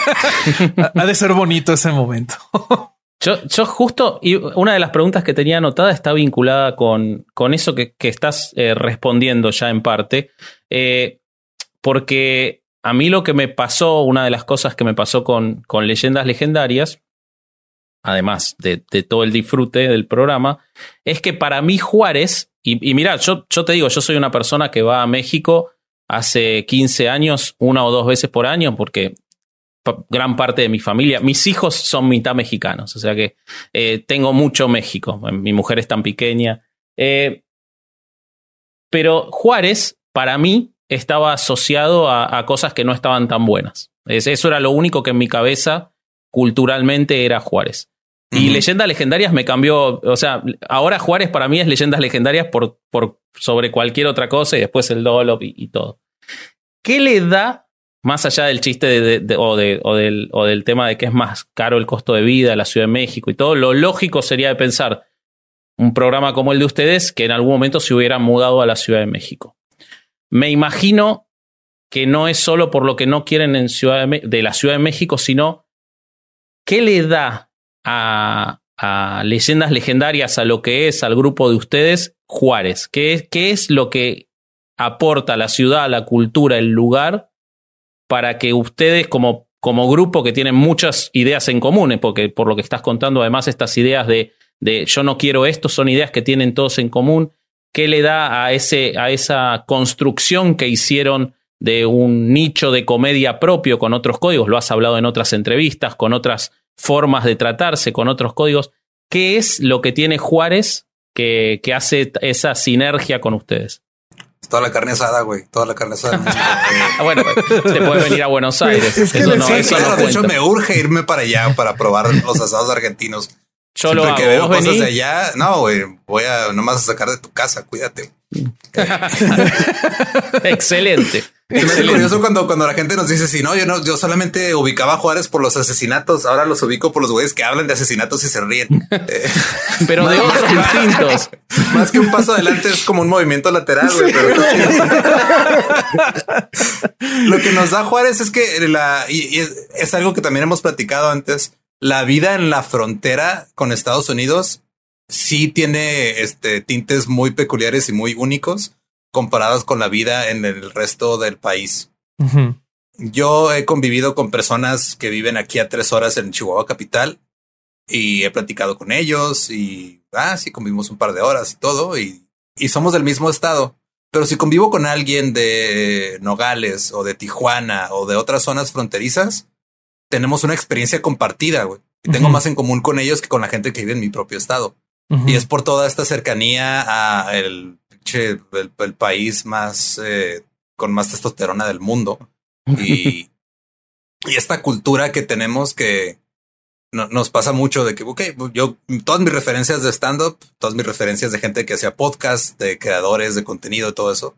ha de ser bonito ese momento. yo, yo justo, y una de las preguntas que tenía anotada está vinculada con, con eso que, estás eh, respondiendo ya en parte. Eh, porque a mí lo que me pasó, una de las cosas que me pasó con, con leyendas legendarias, además de, todo el disfrute del programa, es que para mí Juárez, y, mira, yo, yo te digo, yo soy una persona que va a México hace 15 años, una o dos veces por año, porque gran parte de mi familia, mis hijos son mitad mexicanos, o sea que eh, tengo mucho México, mi mujer es tan pequeña. Eh, pero Juárez, para mí, estaba asociado a, a, cosas que no estaban tan buenas. Eso era lo único que en mi cabeza culturalmente era Juárez. Y leyendas legendarias me cambió, o sea, ahora Juárez para mí es leyendas legendarias por, por sobre cualquier otra cosa y después el Dolop y, todo. ¿Qué le da, más allá del chiste de, o, o, del, o del tema de que es más caro el costo de vida de la Ciudad de México y todo, lo lógico sería de pensar un programa como el de ustedes que en algún momento se hubiera mudado a la Ciudad de México. Me imagino que no es solo por lo que no quieren en Ciudad de la Ciudad de México, sino qué le da a, leyendas legendarias, a lo que es al grupo de ustedes, Juárez. ¿Qué, ¿Qué es lo que aporta la ciudad, la cultura, el lugar, para que ustedes como, como grupo que tienen muchas ideas en común, porque por lo que estás contando, además estas ideas de, de yo no quiero esto, son ideas que tienen todos en común, ¿qué le da a, ese, a esa construcción que hicieron de un nicho de comedia propio con otros códigos? Lo has hablado en otras entrevistas, con otras formas de tratarse, con otros códigos. ¿Qué es lo que tiene Juárez que, que hace esa sinergia con ustedes? Toda la carne asada, güey. Toda la carne asada. Ah, bueno, te puedes venir a Buenos Aires. eso no, de hecho, me urge irme para allá para probar los asados argentinos. Yo Siempre lo que veo cosas de allá, no, güey, voy a nomás a sacar de tu casa, cuídate. Excelente. Es curioso cuando, cuando la gente nos dice, si no, yo no, yo solamente ubicaba a Juárez por los asesinatos, ahora los ubico por los güeyes que hablan de asesinatos y se ríen. Eh, pero de otros distintos. Más que un paso adelante es como un movimiento lateral, güey. Lo que nos da Juárez es que la, y, es algo que también hemos platicado antes, la vida en la frontera con Estados Unidos sí tiene este tintes muy peculiares y muy únicos comparadas con la vida en el resto del país. Yo he convivido con personas que viven aquí a tres horas en Chihuahua capital y he platicado con ellos y ah, sí, convivimos un par de horas y todo y, y somos del mismo estado. Pero si convivo con alguien de Nogales o de Tijuana o de otras zonas fronterizas, tenemos una experiencia compartida, güey. Y tengo más en común con ellos que con la gente que vive en mi propio estado. Y es por toda esta cercanía a el el, país más eh, con más testosterona del mundo y, y esta cultura que tenemos que nos pasa mucho de que, ok, yo, todas mis referencias de stand-up, todas mis referencias de gente que hacía podcast, de creadores de contenido todo eso,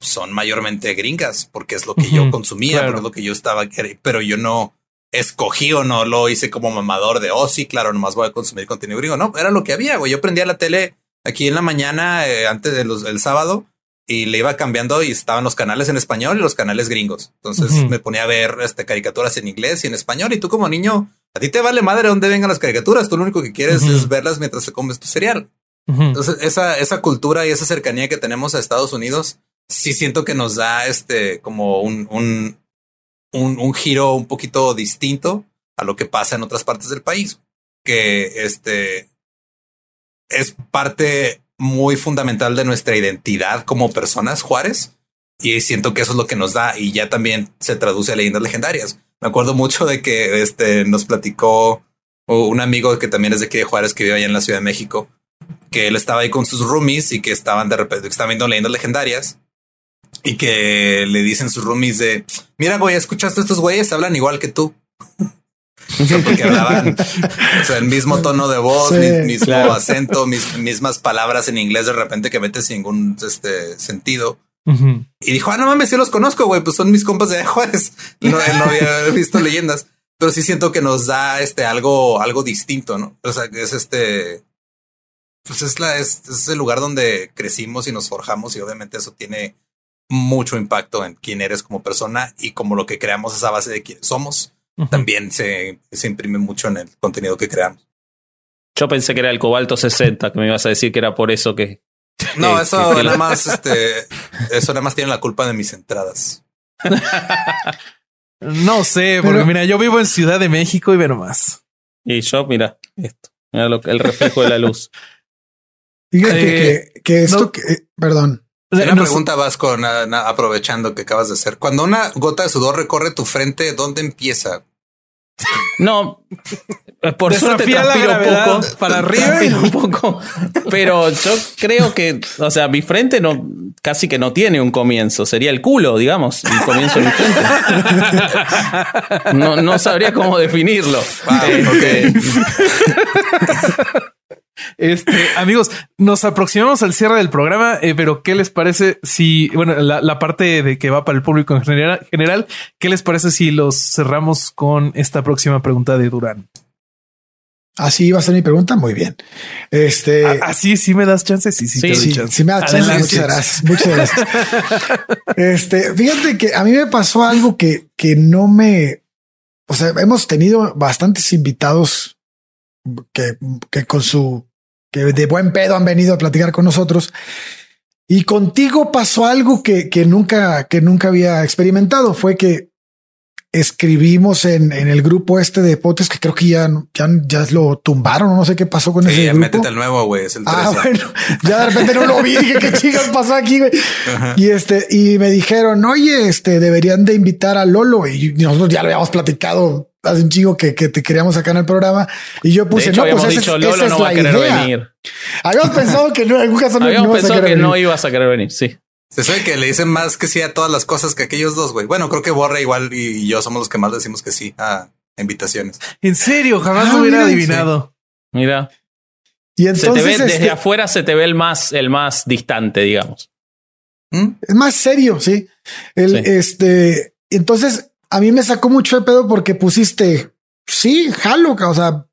son mayormente gringas, porque es lo que yo consumía, pero es lo que yo estaba, pero yo no escogí o no lo hice como mamador de, oh, sí, claro, nomás voy a consumir contenido gringo. No, era lo que había, güey. Yo prendía la tele aquí en la mañana, eh, antes de del sábado, y le iba cambiando y estaban los canales en español y los canales gringos. Entonces me ponía a ver este, caricaturas en inglés y en español. Y tú como niño, a ti te vale madre dónde vengan las caricaturas. Tú lo único que quieres es verlas mientras te comes tu cereal. Entonces esa, esa cultura y esa cercanía que tenemos a Estados Unidos, sí siento que nos da este como un, un, un, un giro un poquito distinto a lo que pasa en otras partes del país, que este es parte muy fundamental de nuestra identidad como personas, Juárez. Y siento que eso es lo que nos da y ya también se traduce a leyendas legendarias. Me acuerdo mucho de que este nos platicó un amigo que también es de aquí de Juárez que vive allá en la Ciudad de México, que él estaba ahí con sus roomies y que estaban de repente, que estaban viendo leyendas legendarias y que le dicen sus roomies de, mira, güey, ¿escuchaste estos güeyes? Hablan igual que tú. porque hablaban o sea, el mismo tono de voz, mismo acento, mis, mismas palabras en inglés de repente que metes sin ningún este, sentido. Y dijo, ah, no mames, sí los conozco, güey, pues son mis compas de Juárez. No, no había visto leyendas, pero sí siento que nos da este algo, algo distinto, ¿no? O sea, es este, pues es la, es, es el lugar donde crecimos y nos forjamos y obviamente eso tiene mucho impacto en quién eres como persona y como lo que creamos esa base de quién somos también se, se imprime mucho en el contenido que creamos. Yo pensé que era el cobalto 60, que me ibas a decir que era por eso que. No, eso nada más, este, eso nada más tiene la culpa de mis entradas. no sé, porque mira, yo vivo en Ciudad de México y ve más. Y yo, mira, esto, mira lo, el reflejo de la luz. Fíjate eh, que, esto, que, perdón, una pregunta, Vasco, aprovechando que acabas de hacer. Cuando una gota de sudor recorre tu frente, ¿dónde empieza? No, por suerte transpiro poco. Para arriba un poco. Pero yo creo que, o sea, mi frente no, casi que no tiene un comienzo. Sería el culo, digamos, el comienzo de mi frente. No, no sabría cómo definirlo. Este, este, amigos, nos aproximamos al cierre del programa, eh, pero ¿qué les parece si, bueno, la, parte de que va para el público en general, general, ¿qué les parece si los cerramos con esta próxima pregunta de Durán? Así va a ser mi pregunta. Muy bien. Este así sí me das chance. Sí, sí, sí, sí, me das chance. Muchas gracias. Muchas gracias. este, fíjate que a mí me pasó algo que, que no me, o sea, hemos tenido bastantes invitados que, que con su que de buen pedo han venido a platicar con nosotros. Y contigo pasó algo que, que nunca, que nunca había experimentado. Fue que escribimos en, en el grupo este de potes que creo que ya, ya, ya lo tumbaron. No sé qué pasó con ese grupo. métete el nuevo, güey. Es el Ah, bueno, ya de repente no lo vi. Dije, qué chicas pasó aquí, güey. Y este, y me dijeron, oye, este, deberían de invitar a Lolo. Y nosotros ya lo habíamos platicado hace un chingo que, que, te queríamos sacar en el programa y yo puse, no, pues dicho, Lolo no va a querer venir. Habíamos pensado que no, en algún caso no, Habíamos pensado que no ibas a querer venir, sí. Se sabe que le dicen más que sí a todas las cosas que aquellos dos, güey. Bueno, creo que Borre igual y, yo somos los que más decimos que sí a invitaciones. En serio, jamás lo hubiera adivinado. Mira. Y entonces desde este afuera se te ve el más, el más distante, digamos. ¿Mm? Es más serio, sí. El, este, entonces a mí me sacó mucho de pedo porque pusiste, sí, jalo, o sea,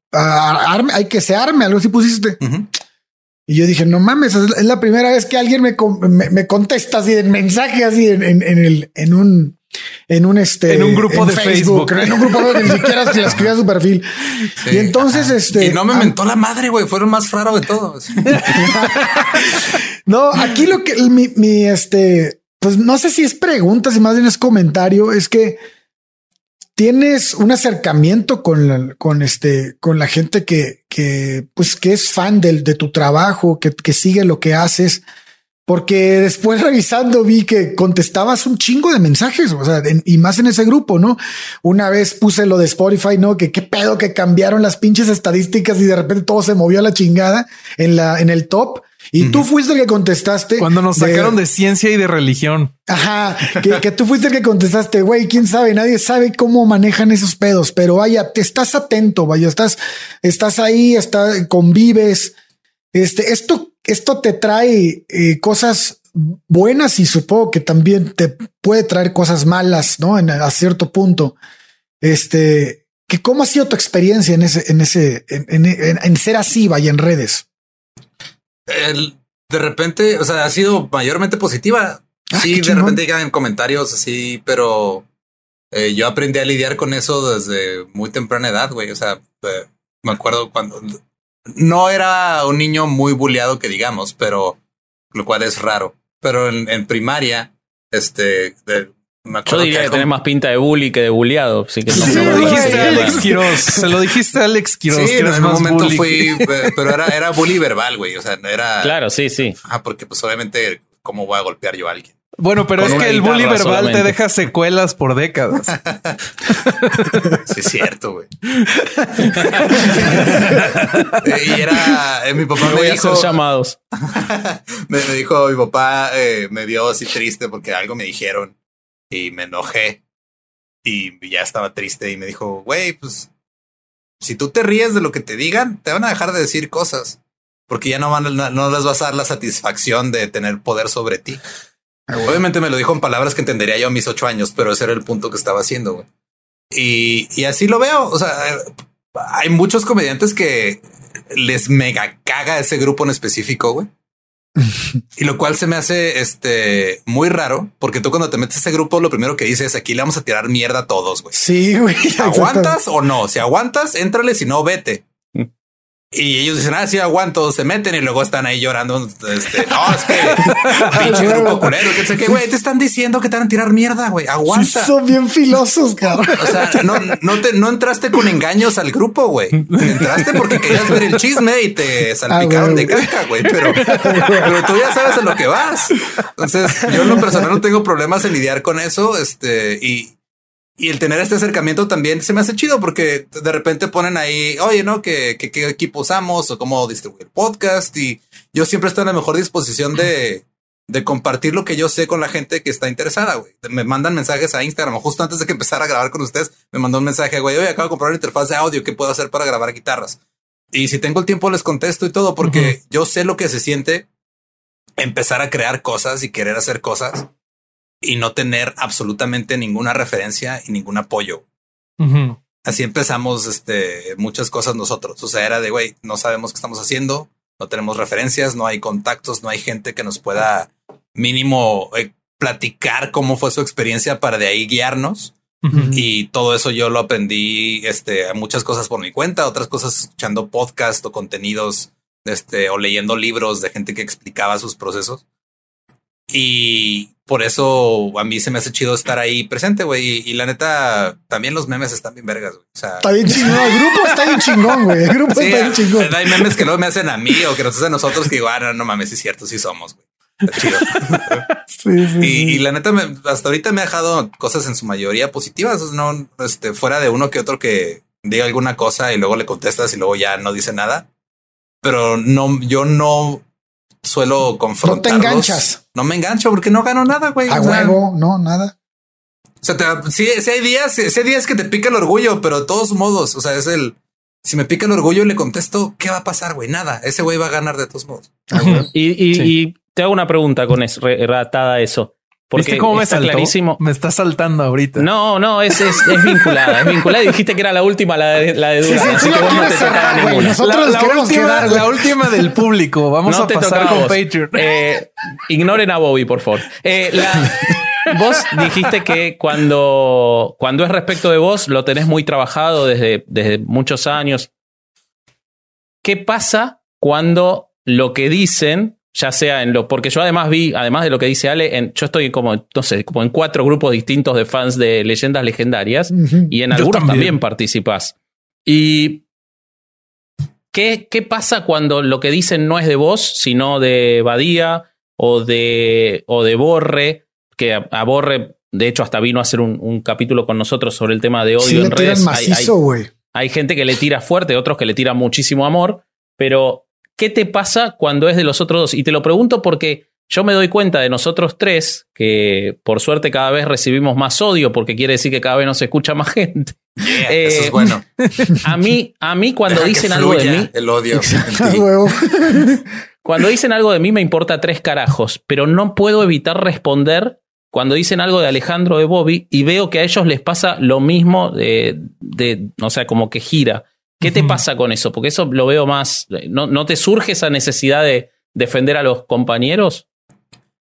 hay que se arme, algo así pusiste. Y yo dije, no mames, es la primera vez que alguien me, me, contesta así en mensaje, así en, en, el, en un, en un este, en un grupo de Facebook, en un grupo de ni siquiera se escribía su perfil. y entonces, este, y no me mentó la madre, güey, fueron más raro de todos. no, aquí lo que mi, mi, este, pues no sé si es pregunta, si más bien es comentario, es que tienes un acercamiento con la, con este, con la gente que, que, pues, que es fan del, de tu trabajo, que, que sigue lo que haces. Porque después revisando vi que contestabas un chingo de mensajes, o sea, y más en ese grupo, ¿no? Una vez puse lo de Spotify, ¿no? Que qué pedo que cambiaron las pinches estadísticas y de repente todo se movió a la chingada en la, en el top. Y tú fuiste el que contestaste. Cuando nos sacaron de, ciencia y de religión. Ajá, que, tú fuiste el que contestaste, güey, quién sabe, nadie sabe cómo manejan esos pedos, pero vaya, te estás atento, vaya, estás, estás ahí, está, convives. Este, esto, esto te trae eh, cosas buenas y supongo que también te puede traer cosas malas, ¿no? En, a cierto punto. Este, que cómo ha sido tu experiencia en ese, en ese, en, en ser así, vaya, en redes el, de repente, o sea, ha sido mayormente positiva. Ah, sí, de repente llegan comentarios así, pero eh, yo aprendí a lidiar con eso desde muy temprana edad, güey. O sea, eh, me acuerdo cuando no era un niño muy bulleado que digamos, pero lo cual es raro. Pero en, en primaria, este, de, yo diría que, tiene más pinta de bully que de bulliado. Así que no se lo dijiste a Alex Quiroz. Se lo dijiste a Alex Quiroz. Sí, en algún momento fui, pero era, era bully verbal, güey. O sea, era. Claro, sí, sí. Ah, porque pues obviamente, ¿cómo voy a golpear yo a alguien? Bueno, pero es que el bully verbal te deja secuelas por décadas. sí, es cierto, güey. y era eh, mi papá me dijo llamados. me, dijo mi papá eh, me vio así triste porque algo me dijeron y me enojé y ya estaba triste y me dijo, güey, pues si tú te ríes de lo que te digan, te van a dejar de decir cosas porque ya no van, no les vas a dar la satisfacción de tener poder sobre ti. Obviamente me lo dijo en palabras que entendería yo a mis ocho años, pero ese era el punto que estaba haciendo. Güey. Y, y así lo veo. O sea, hay muchos comediantes que les mega caga ese grupo en específico, güey y lo cual se me hace este muy raro, porque tú cuando te metes a ese grupo, lo primero que dices aquí le vamos a tirar mierda a todos, güey. Sí, güey. ¿Aguantas o no? Si aguantas, éntrale, si no, vete. Y ellos dicen, ah, sí, aguanto, se meten y luego están ahí llorando. Este, no, es que pinche grupo culero, que sé que, güey, te están diciendo que te van a tirar mierda, güey, aguanta. son bien filosos, cabrón. O sea, no, no, te, no entraste con engaños al grupo, güey. Entraste porque querías ver el chisme y te salpicaron ah, de caca, güey, pero, pero tú ya sabes a lo que vas. Entonces, yo en lo personal no tengo problemas en lidiar con eso, este, y, y el tener este acercamiento también se me hace chido porque de repente ponen ahí, oye, ¿no? ¿Qué, qué, equipo usamos o cómo distribuir podcast? Y yo siempre estoy en la mejor disposición de, de compartir lo que yo sé con la gente que está interesada, güey. Me mandan mensajes a Instagram, justo antes de que empezara a grabar con ustedes, me mandó un mensaje, güey, oye, acabo de comprar una interfaz de audio, ¿qué puedo hacer para grabar guitarras? Y si tengo el tiempo les contesto y todo, porque yo sé lo que se siente empezar a crear cosas y querer hacer cosas y no tener absolutamente ninguna referencia y ningún apoyo. Así empezamos este, muchas cosas nosotros. O sea, era de, güey, no sabemos qué estamos haciendo, no tenemos referencias, no hay contactos, no hay gente que nos pueda mínimo eh, platicar cómo fue su experiencia para de ahí guiarnos. Y todo eso yo lo aprendí, este, muchas cosas por mi cuenta, otras cosas escuchando podcast o contenidos, este, o leyendo libros de gente que explicaba sus procesos. Y por eso a mí se me hace chido estar ahí presente, güey. Y, la neta, también los memes están bien vergas, güey. O sea, está bien chingón. El grupo está bien chingón, güey. El grupo está bien chingón. Hay memes que luego me hacen a mí o que nos hacen a nosotros que digo, ah, no, mames, es cierto, sí somos, güey. Está chido. sí, sí, y, y, la neta, hasta ahorita me ha dejado cosas en su mayoría positivas. No, este, fuera de uno que otro que diga alguna cosa y luego le contestas y luego ya no dice nada. Pero no, yo no suelo confrontar. No te enganchas. No me engancho porque no gano nada, güey. A huevo, no, nada. O sea, sí, hay días, sí hay días que te pica el orgullo, pero de todos modos, o sea, es el, si me pica el orgullo le contesto, ¿qué va a pasar, güey? Nada, ese güey va a ganar de todos modos. y, te hago una pregunta con eso, relatada a eso. Porque cómo me está clarísimo. Me está saltando ahorita. No, no, es, es, es vinculada. Es vinculada y dijiste que era la última, la de, la de Durán. así que vos no te tocaba ninguna. Nosotros la, la, última, la última del público. Vamos a pasar con Patreon. Eh, ignoren a Bobby, por favor. Eh, vos dijiste que cuando, cuando es respecto de vos, lo tenés muy trabajado desde, desde muchos años. ¿Qué pasa cuando lo que dicen ya sea en lo, porque yo además vi, además de lo que dice Ale, en, yo estoy como, no sé, como en cuatro grupos distintos de fans de leyendas legendarias y en algunos también. participás. Y ¿qué, ¿qué pasa cuando lo que dicen no es de vos, sino de Badía, o de, o de Borre, que a, Borre, de hecho, hasta vino a hacer un, capítulo con nosotros sobre el tema de odio en redes. hay, gente que le tira fuerte, otros que le tiran muchísimo amor, pero ¿qué te pasa cuando es de los otros dos? Y te lo pregunto porque yo me doy cuenta de nosotros tres, que por suerte cada vez recibimos más odio, porque quiere decir que cada vez nos escucha más gente. eso es bueno. A mí, a mí cuando dicen algo de mí. El odio. cuando dicen algo de mí me importa tres carajos, pero no puedo evitar responder cuando dicen algo de Alejandro de Bobby y veo que a ellos les pasa lo mismo de, de o sea, como que gira. ¿Qué te pasa con eso? Porque eso lo veo más. ¿No, no te surge esa necesidad de defender a los compañeros?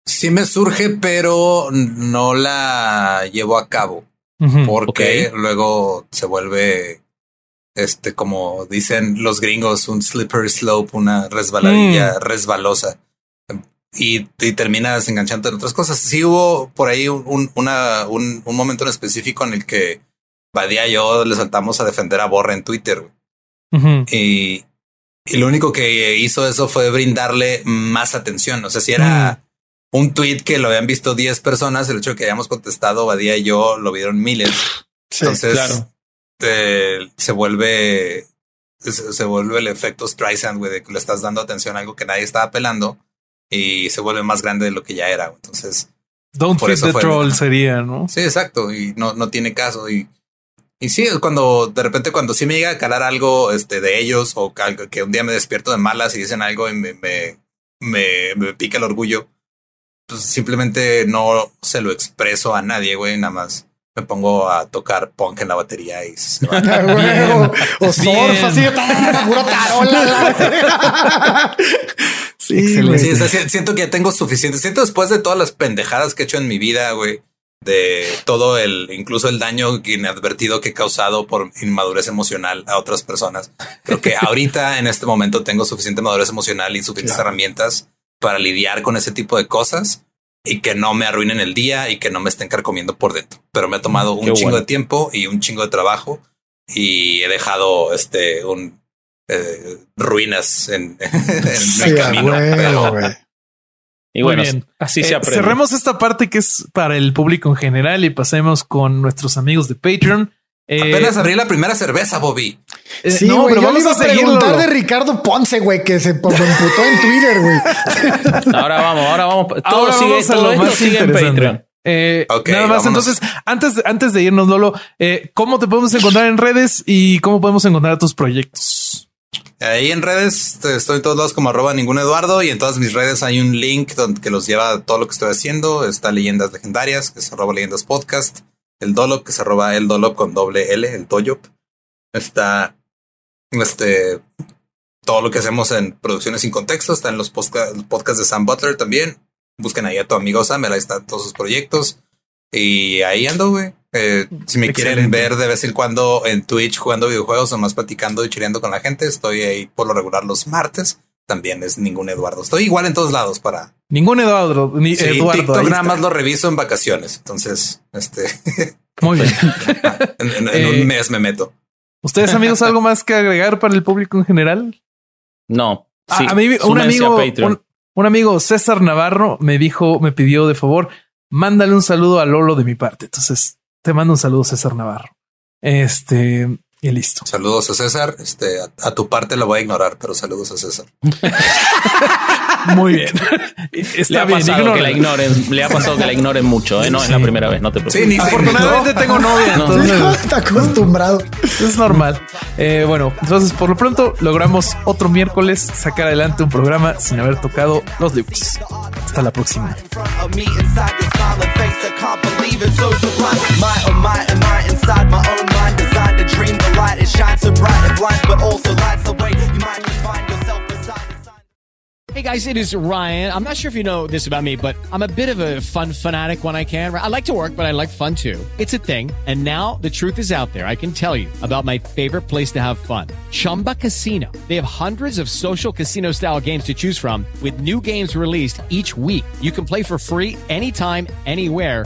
Sí me surge, pero no la llevo a cabo. porque luego se vuelve, este, como dicen los gringos, un slippery slope, una resbaladilla mm. resbalosa. Y, terminas enganchando en otras cosas. Sí hubo por ahí un, una, un, momento en específico en el que Badía y yo le saltamos a defender a Borra en Twitter. Y, y lo único que hizo eso fue brindarle más atención. O sea, si era... Mm un tweet que lo habían visto 10 personas, el hecho de que hayamos contestado Badía y yo lo vieron miles. Entonces se vuelve se, vuelve el efecto Streisand, güey, de que le estás dando atención a algo que nadie estaba pelando y se vuelve más grande de lo que ya era. Entonces, Don't fit the troll sería, ¿no? Sí, exacto. Y no, no tiene caso. Y, y sí, cuando de repente, cuando sí me llega a calar algo este, de ellos o que un día me despierto de malas y dicen algo y me, me, me pica el orgullo pues simplemente no se lo expreso a nadie, güey, nada más me pongo a tocar punk en la batería y se va. o, surf así de puro tarola. sí, sí siento que ya tengo suficiente. Siento después de todas las pendejadas que he hecho en mi vida, güey, de todo el, incluso el daño inadvertido que he causado por inmadurez emocional a otras personas. Creo que ahorita en este momento tengo suficiente madurez emocional y suficientes herramientas para lidiar con ese tipo de cosas y que no me arruinen el día y que no me estén carcomiendo por dentro. Pero me ha tomado un chingo de tiempo y un chingo de trabajo y he dejado este un eh, ruinas en, en camino. Y bueno, así se eh, aprende. Cerremos esta parte que es para el público en general y pasemos con nuestros amigos de Patreon. Eh, Apenas abrí la primera cerveza, Bobby. Eh, sí, no, pero vamos a, preguntar de Ricardo Ponce, güey, que se emputó en Twitter, güey. ahora vamos, ahora vamos. Todo sigue, todo esto sigue en Patreon. Eh, nada más, entonces, antes, antes de irnos, Lolo, eh, ¿cómo te podemos encontrar en redes y cómo podemos encontrar tus proyectos? Ahí en redes estoy en todos lados como arroba ningún Eduardo y en todas mis redes hay un link donde que los lleva todo lo que estoy haciendo. Está Leyendas Legendarias, que es arroba leyendas podcast el Dolop, que se roba el Dolop con doble L, el Toyop. Está este todo lo que hacemos en producciones sin contexto, está en los, podcasts de Sam Butler también. Busquen ahí a tu amigo Sam, ahí están todos sus proyectos. Y ahí ando, güey. Eh, si me quieren ver de vez en cuando en Twitch jugando videojuegos o más platicando y chileando con la gente, estoy ahí por lo regular los martes. También es ningún Eduardo. Estoy igual en todos lados para Ningún Eduardo, ni Eduardo. TikTok nada más lo reviso en vacaciones. Entonces, este. Muy bien. en, un eh, mes me meto. ¿Ustedes, amigos, algo más que agregar para el público en general? No. Ah, a mí, un amigo, un, amigo César Navarro me dijo, me pidió de favor, mándale un saludo a Lolo de mi parte. Entonces, te mando un saludo, César Navarro. Este, y listo. Saludos a César. Este, a, tu parte lo voy a ignorar, pero saludos a César. Muy bien. le ha pasado que la ignoren. Le ha pasado que la ignoren mucho. ¿eh? No es la primera vez. No te preocupes. Sí, Afortunadamente tengo novia. Entonces está acostumbrado. Es normal. Eh, bueno, entonces por lo pronto logramos otro miércoles sacar adelante un programa sin haber tocado los libros. Hasta la próxima. Dream the light it shines so bright blinds but also lights the way you might just find yourself Hey guys, it is Ryan. I'm not sure if you know this about me, but I'm a bit of a fun fanatic when I can. I like to work, but I like fun too. It's a thing. And now the truth is out there. I can tell you about my favorite place to have fun. Chumba Casino. They have hundreds of social casino style games to choose from with new games released each week. You can play for free anytime, anywhere